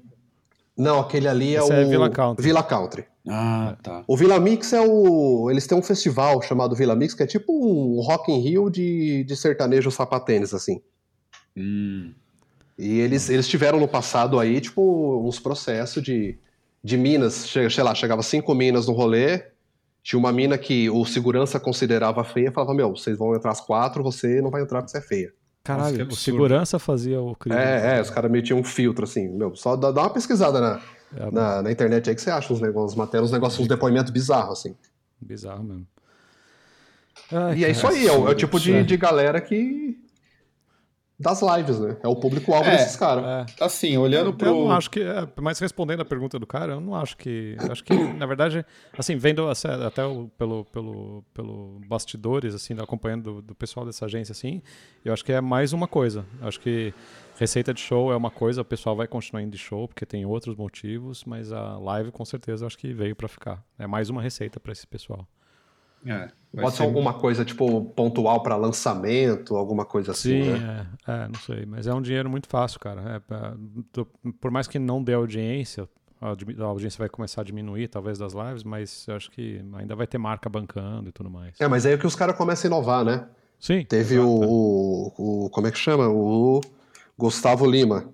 Não, aquele ali é Esse o. é Villa Country. Villa Country. Ah, tá. O Villa Mix é o. Eles têm um festival chamado Villa Mix, que é tipo um Rock in Rio de, de sertanejo sapatênis, assim. Hum. E eles, eles tiveram no passado aí, tipo, uns processos de, de minas. Sei lá, chegava cinco minas no rolê, tinha uma mina que o segurança considerava feia, falava, meu, vocês vão entrar as quatro, você não vai entrar porque você é feia. Caralho, Nossa, o segurança fazia o crime. É, é, os caras metiam um filtro, assim, meu, só dá, dá uma pesquisada na, É, na, na internet aí que você acha uns negócios, matérias, uns negócios, uns depoimentos bizarros, assim. Bizarro mesmo. Ai, E é isso aí, é o, é o tipo de, de galera que... das lives, né? É o público-alvo É, desses caras. É. Assim, olhando Eu pro. não acho que, é, mas respondendo a pergunta do cara, eu não acho que, eu acho que na verdade, assim, vendo até o- pelo, pelo, pelo bastidores, assim, acompanhando do, do pessoal dessa agência, assim, eu acho que é mais uma coisa. Eu acho que receita de show é uma coisa, o pessoal vai continuar indo de show porque tem outros motivos, mas a live com certeza eu acho que veio pra ficar. É mais uma receita pra esse pessoal. É, vai Pode ser alguma coisa, tipo, pontual pra lançamento, alguma coisa assim, Sim, né? é, é, não sei, mas é um dinheiro muito fácil, cara. É, é, tô- por mais que não dê audiência, a audi- a audiência vai começar a diminuir, talvez, das lives, mas eu acho que ainda vai ter marca bancando e tudo mais. É, mas aí é que os caras começam a inovar, né? Sim. Teve o, o, o- Como é que chama? O Gustavo Lima.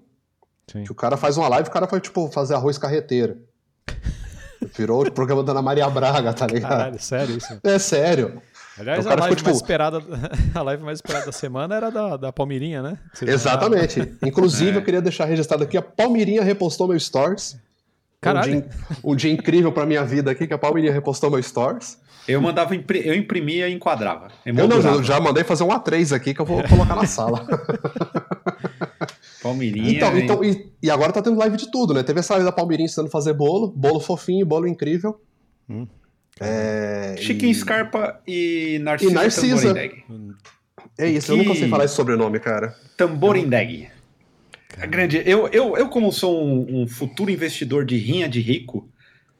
Sim. Que o cara faz uma live, o cara foi, tipo, fazer arroz carreteiro. Virou o programa da Ana Maria Braga, tá ligado? Caralho, sério isso. É sério. Aliás, a live, ficou, mais tipo- esperada, a live mais esperada da semana era da, da Palmeirinha, né? Exatamente. Inclusive, É. eu queria deixar registrado aqui, a Palmirinha repostou meu stories. Caralho. Um dia, um dia incrível pra minha vida aqui, que a Palmirinha repostou meu stories. Eu mandava, impri- eu imprimia e enquadrava. Eu não, eu já mandei fazer um A3 aqui que eu vou colocar na sala. Palmeirinha. Então, e- então e, e agora tá tendo live de tudo, né? Teve essa live da Palmeirinha ensinando a fazer bolo, bolo fofinho, bolo incrível. Hum. É, Chiquinho e- Scarpa e Narcisa, E Narcisa. Tamborindeg. É isso, eu Que- nunca sei falar esse sobrenome, cara. Tamborindeg. É grande. Eu, eu, eu, como sou um, um futuro investidor de rinha de rico,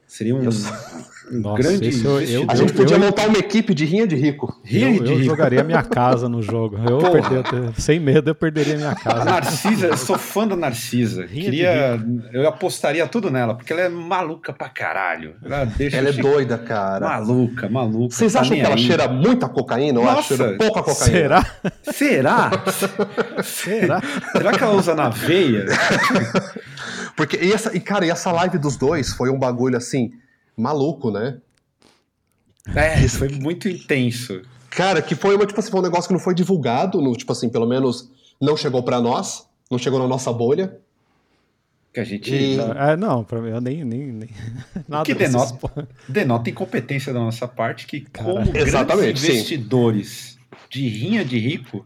seria um, Eu- um Nossa, grande eu- eu-. A gente podia eu- montar uma equipe de rinha de rico. Rinha Eu, de eu rico. jogaria minha casa no jogo. Eu perder, sem medo, eu perderia minha A casa. Narcisa, eu sou fã da Narcisa. Rinha Queria, eu apostaria tudo nela, porque ela é maluca pra caralho. Ela deixa Ela é doida, cara. maluca, maluca. Vocês tá acham que ela aí. cheira muita cocaína ou ela cheira pouca cocaína? Será? Será? Será? Será que ela usa na veia? Porque, e, essa, e, cara, e essa live dos dois foi um bagulho assim, maluco, né? É, isso foi muito intenso. Cara, que foi uma, tipo assim, foi um negócio que não foi divulgado, no, tipo assim, pelo menos não chegou pra nós, não chegou na nossa bolha. Que a gente E- É, não, pra mim, eu nem. nem, nem nada que denota, denota incompetência da nossa parte, que como grandes Exatamente, sim. investidores de rinha de rico,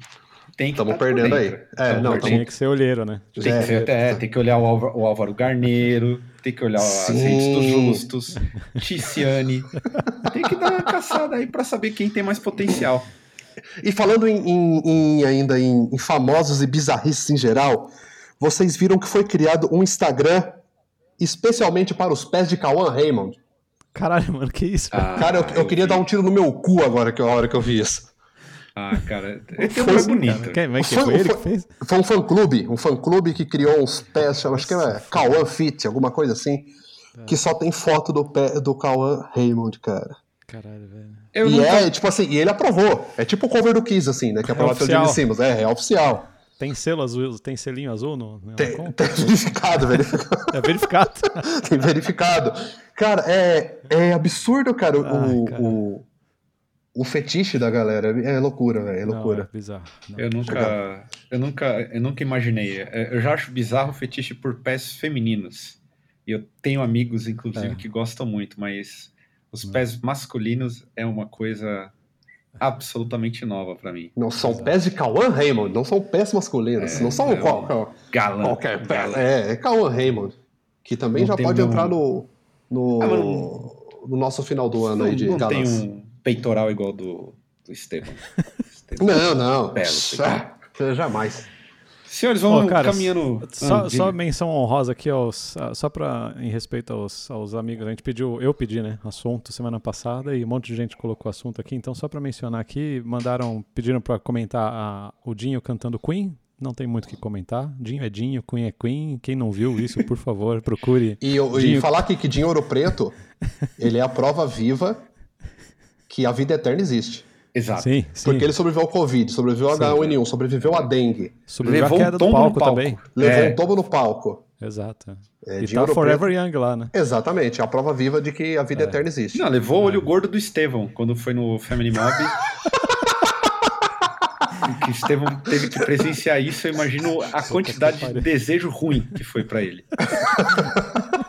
tem que Tamo tá por perdendo aí. É, Tamo não, perdendo. Tinha que ser olheiro, né? Tem, É. que ser, é, tem que olhar o Álvaro, o Álvaro Garneiro, tem que olhar as Sim. redes dos Justos, Ticiane. Tem que dar uma caçada aí pra saber quem tem mais potencial. E falando em, em- em- ainda em, em famosos e bizarrices em geral, vocês viram que foi criado um Instagram especialmente para os pés de Cauã Raymond. Caralho, mano, que isso? Ah, Cara, eu, eu queria dar um tiro no meu cu agora que a hora que eu vi isso. Ah, cara, tem um Foi nome bonito. Quem, mas que Foi- foi ele que fez? Foi um fã-clube, um fã-clube que criou uns pés, acho que é Cauã Fit, alguma coisa assim, que só tem foto do pé do Cauã Raymond, cara. Caralho, velho. Eu e nunca- é, tipo assim, e ele aprovou. É tipo o cover do Kiss, assim, né? Que é aprovado pelo Simmons. É, é oficial. Tem selo azul, tem selinho azul no, no Tem, tem verificado, verificado. É verificado. tem verificado. Cara, é, é absurdo, cara, o, Ai, cara. o, o fetiche da galera. É loucura, velho. É Não, loucura. é bizarro. Não. Eu nunca, eu nunca, eu nunca imaginei. É, Eu já acho bizarro o fetiche por pés femininos. E eu tenho amigos, inclusive, É. que gostam muito, mas os Hum. pés masculinos é uma coisa absolutamente nova pra mim. Não são pés de Cauã Raymond, não são pés masculinos. não são é qual- um qual- Galã. qualquer pé. galã. É, é Cauã Raymond. Que também Não já pode um- entrar no, no, Ah, mas não- no nosso final do ano Não, aí de não tem galãs. um peitoral igual do, do. Não, não. Belo, Ah, jamais. Senhores, vamos Ó, cara, caminhando. Só, Ah, só menção honrosa aqui, aos, ah, só pra, em respeito aos, aos amigos, a gente pediu, eu pedi, né, assunto semana passada e um monte de gente colocou assunto aqui, então só pra mencionar aqui, mandaram, pediram pra comentar a- o Dinho cantando Queen, não tem muito o que comentar, Dinho é Dinho, Queen é Queen, quem não viu isso, por favor, procure. E, eu- e Dinho- falar aqui que Dinho Ouro Preto, ele é a prova viva que a vida eterna existe. Exato. Sim, sim, Porque ele sobreviveu ao Covid, sobreviveu ao H1N1, sobreviveu à dengue, sobreviveu a levou um queda do tombo no palco, palco. também, levou É. um tombo no palco. exato. É, e tá Forever Young lá, né? Exatamente, é a prova viva de que a É. vida eterna existe. Não, levou o olho gordo do Estevão quando foi no Family Mob. que o Estevão teve que presenciar isso, eu imagino a quantidade de desejo ruim que foi pra ele.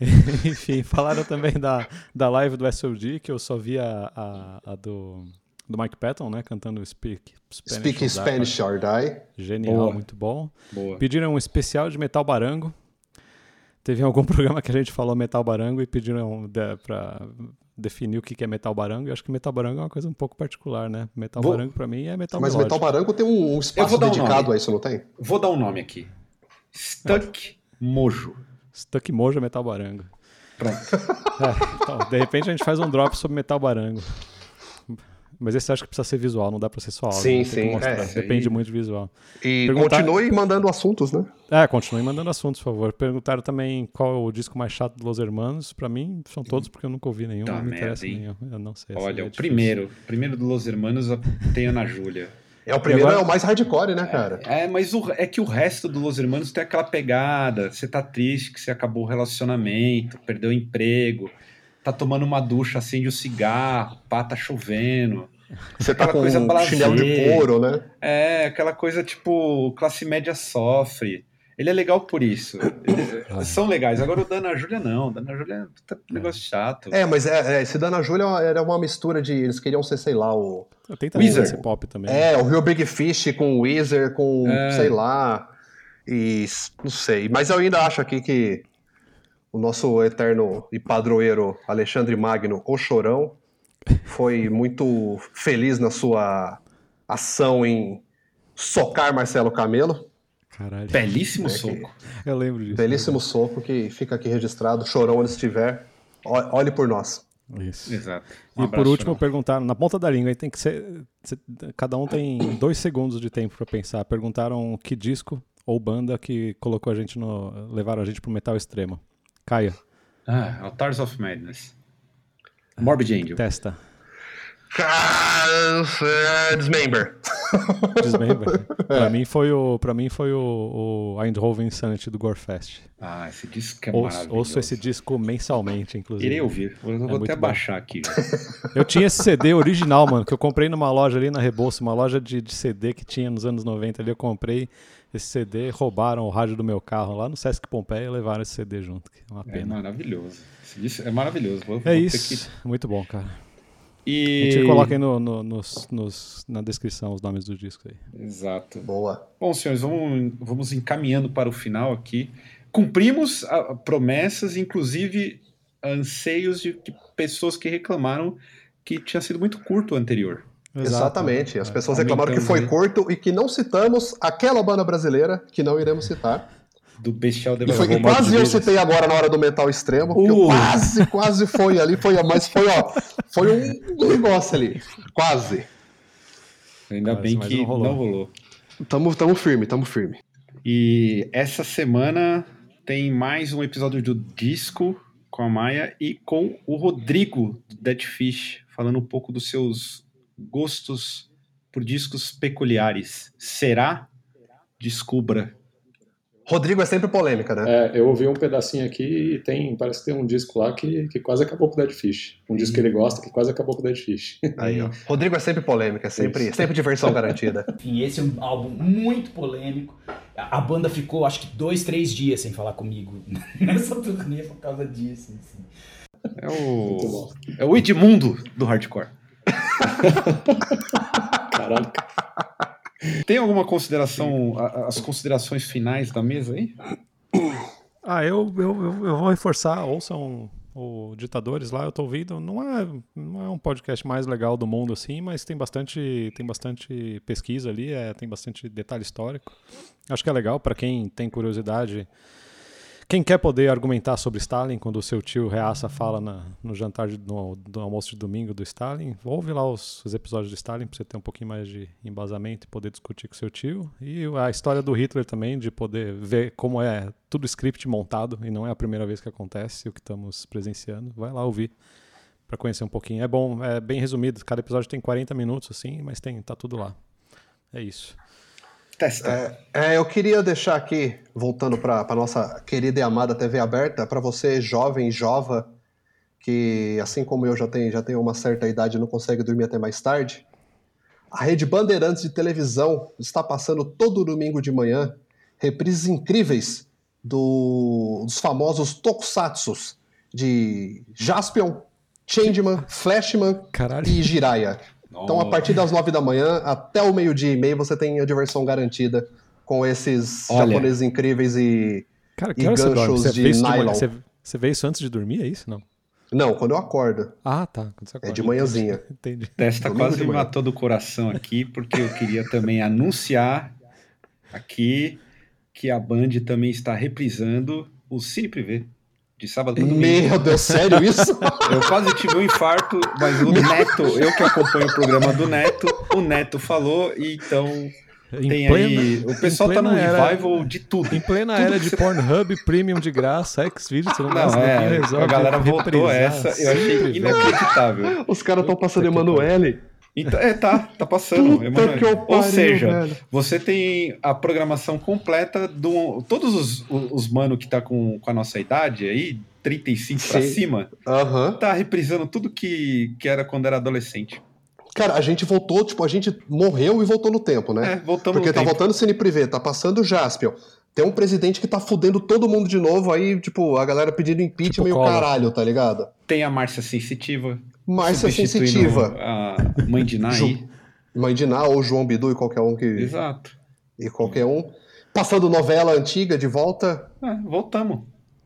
Enfim, falaram também da, da live do SOG, que eu só vi a, a, a do, do Mike Patton, né? Cantando Speak Spanish. Speak or Die. Spanish or Die. Genial, Boa. muito bom. Boa. Pediram um especial de Metal Barango. Teve algum programa que a gente falou Metal Barango e pediram de, pra definir o que é Metal Barango. Eu acho que Metal Barango é uma coisa um pouco particular, né? Metal Vou- Barango pra mim é Metal Mas melódico. Metal Barango tem um, um espaço vou dar um dedicado nome. a isso, não tem? Vou dar um nome aqui. Stuck Mojo. Stuck Mojo é Metal Barango. Pronto. É, então, de repente a gente faz um drop sobre Metal Barango. Mas esse eu acho que precisa ser visual, não dá pra ser só áudio. Sim, sim, é. Depende muito do visual. E Perguntar- continue mandando assuntos, né? É, continue mandando assuntos, por favor. Perguntaram também qual é o disco mais chato dos Los Hermanos. Pra mim, são todos porque eu nunca ouvi nenhum, Tá não me merda, interessa hein? nenhum. Eu não sei. Olha, é o difícil. primeiro. O primeiro do Los Hermanos tem Ana Júlia. É o primeiro, agora- é o mais hardcore, né, cara? É, mas o- é que o resto do Los Hermanos tem aquela pegada. Você tá triste que você acabou o relacionamento, perdeu o emprego, tá tomando uma ducha, acende o cigarro, pá, tá chovendo. Você tá com coisa um chinelo de couro, né? É, aquela coisa tipo, classe média sofre. Ele é legal por isso. Eles são legais. Agora o Dana Júlia não. O Dana Júlia é puta negócio chato. É, mas é, é, esse Dana Júlia era uma mistura de. Eles queriam ser, sei lá, o. Tem Weezer. também esse pop também. É, o Rio Big Fish com o Weezer, com, É. sei lá. E não sei. Mas eu ainda acho aqui que o nosso eterno e padroeiro Alexandre Magno, o Chorão, foi muito feliz na sua ação em socar Marcelo Camelo. Caralho. Belíssimo É que- soco. Eu lembro disso. Belíssimo soco que fica aqui registrado. Chorão onde estiver. Olhe por nós. Isso. Exato. Um E por último, perguntaram, na ponta da língua, aí tem que ser. cê- cada um tem dois segundos de tempo pra pensar. Perguntaram que disco ou banda que colocou a gente no. levaram a gente pro metal extremo. Caia, Ah, Altars of Madness. Morbid Angel. testa. Dismember. Dismember. pra mim foi o. Pra mim foi o, o Eindhoven Insanity do Gorefest. Ah, esse disco é Ouço, maravilhoso. ouço esse disco mensalmente, inclusive. Irei ouvir. Vou, vou muito até bom. baixar aqui. Eu tinha esse CD original, mano, que eu comprei numa loja ali na Rebouça, uma loja de, de CD que tinha nos anos 90 ali. Eu comprei esse CD, roubaram o rádio do meu carro lá no Sesc Pompeia e levaram esse CD junto. que É uma É pena. maravilhoso. Esse disco é maravilhoso. Vou, É vou ter isso. Muito bom, cara. Que- A E... gente coloca aí no, no- nos, nos- na descrição os nomes dos discos aí. Exato. Boa. Bom, senhores, vamos, vamos encaminhando para o final aqui. Cumprimos a- promessas, inclusive anseios de que pessoas que reclamaram que tinha sido muito curto o anterior. Exato. Exatamente. As É. pessoas reclamaram que foi curto e que não citamos aquela banda brasileira que não iremos citar. Do Bestial E, foi, e quase eu citei agora na hora do metal extremo, porque Uh. eu quase, quase foi ali, foi, mas foi, ó, foi um negócio ali. Quase. Ainda Quase, bem que não não rolou. rolou. Tamo, tamo firme, tamo firme. E essa semana tem mais um episódio do Disco com a Maia e com o Rodrigo do Dead Fish, falando um pouco dos seus gostos por discos peculiares. Será? Descubra. Rodrigo é sempre polêmica, né? É, eu ouvi um pedacinho aqui e tem, parece que tem um disco lá que, que quase acabou com o Dead Fish. Um disco que ele gosta que quase acabou com o Dead Fish. Aí, ó. Rodrigo é sempre polêmica, é sempre, sempre diversão garantida. Enfim, esse é um álbum muito polêmico. A banda ficou, acho que, dois, três dias sem falar comigo nessa turnê por causa disso. Assim. É o, é o Edmundo do hardcore. Caraca. Tem alguma consideração, as considerações finais da mesa aí? Ah, eu, eu, eu, eu vou reforçar, ouçam o Ditadores lá, eu tô ouvindo. Não é, não é um podcast mais legal do mundo assim, mas tem bastante, tem bastante pesquisa ali, é, tem bastante detalhe histórico. Acho que é legal para quem tem curiosidade quem quer poder argumentar sobre Stalin quando o seu tio Reaça fala na, no jantar de, no, almoço de domingo do Stalin, ouve lá os, os episódios do Stalin para você ter um pouquinho mais de embasamento e poder discutir com seu tio. E a história do Hitler também, de poder ver como é tudo script montado e não é a primeira vez que acontece o que estamos presenciando. Vai lá ouvir para conhecer um pouquinho. É bom, é bem resumido. Cada episódio tem 40 minutos assim, mas tem tá tudo lá. É isso. Testa. É, é, eu queria deixar aqui, voltando para a nossa querida e amada TV aberta, para você, jovem, jova, que assim como eu já tenho, já tenho uma certa idade e não consegue dormir até mais tarde, a Rede Bandeirantes de televisão está passando todo domingo de manhã reprises incríveis do, dos famosos tokusatsus de Jaspion, Changeman, Flashman Caralho. e Jiraiya. Então, a partir das nove da manhã até o meio-dia e meio, você tem a diversão garantida com esses Olha. japoneses incríveis e, Cara, e ganchos você de nylon. Você, você vê isso antes de dormir, é isso? Não? Não, quando eu acordo. Ah, tá. Acorda, é de manhãzinha. Entendi. Testa quase me matou do coração aqui, porque eu queria também anunciar aqui que a Band também está reprisando o Cine Privé de sábado para domingo. Meu Deus, sério isso? Eu quase tive um infarto, mas o Neto, eu que acompanho o programa do Neto, o Neto falou, e então em tem plena, aí. O pessoal tá no revival era, de tudo. Em plena tudo era de Pornhub, Premium de graça, Xvideos, você não, não é, resolve. A galera voltou essa, eu achei inacreditável. Os caras estão passando Emanuele. Então, é, tá, tá passando. Pariu, Ou seja, velho. você tem a programação completa do. Todos os, os, os mano que tá com, com a nossa idade aí, 35 Sim. pra cima, uhum. tá reprisando tudo que, que era quando era adolescente. Cara, a gente voltou, tipo, a gente morreu e voltou no tempo, né? É, voltamos Porque no tá tempo. voltando o Cine Privé, tá passando o Jaspion. Tem um presidente que tá fudendo todo mundo de novo, aí, tipo, a galera pedindo impeachment tipo e o caralho, tá ligado? Tem a Márcia Sensitiva. Márcia Sensitiva. A mãe de Ná Mãe de Ná ou João Bidu e qualquer um que. Exato. E qualquer um. Passando novela antiga de volta. É, voltamos.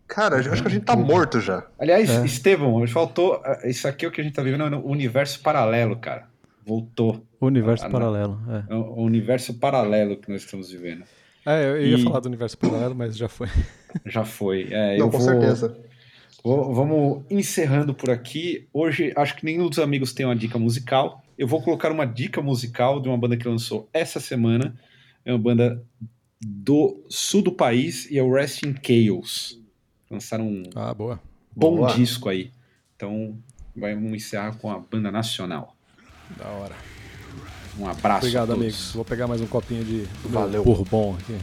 Cara, acho que a gente tá morto já. Aliás, é. Estevão, faltou. Isso aqui é o que a gente tá vivendo no universo paralelo, cara. Voltou. Universo paralelo, é. é. O universo paralelo que nós estamos vivendo. É, eu ia e... falar do universo paralelo, mas já foi. Já foi. É, Não, com vou... certeza. Vamos encerrando por aqui. Hoje, acho que nenhum dos amigos tem uma dica musical. Eu vou colocar uma dica musical de uma banda que lançou essa semana. É uma banda do sul do país e é o Resting Chaos. Lançaram um ah, boa. bom boa. disco aí. Então, vamos encerrar com a banda nacional. Da hora. Um abraço. Obrigado, amigos. Vou pegar mais um copinho de Valeu. Bourbon aqui.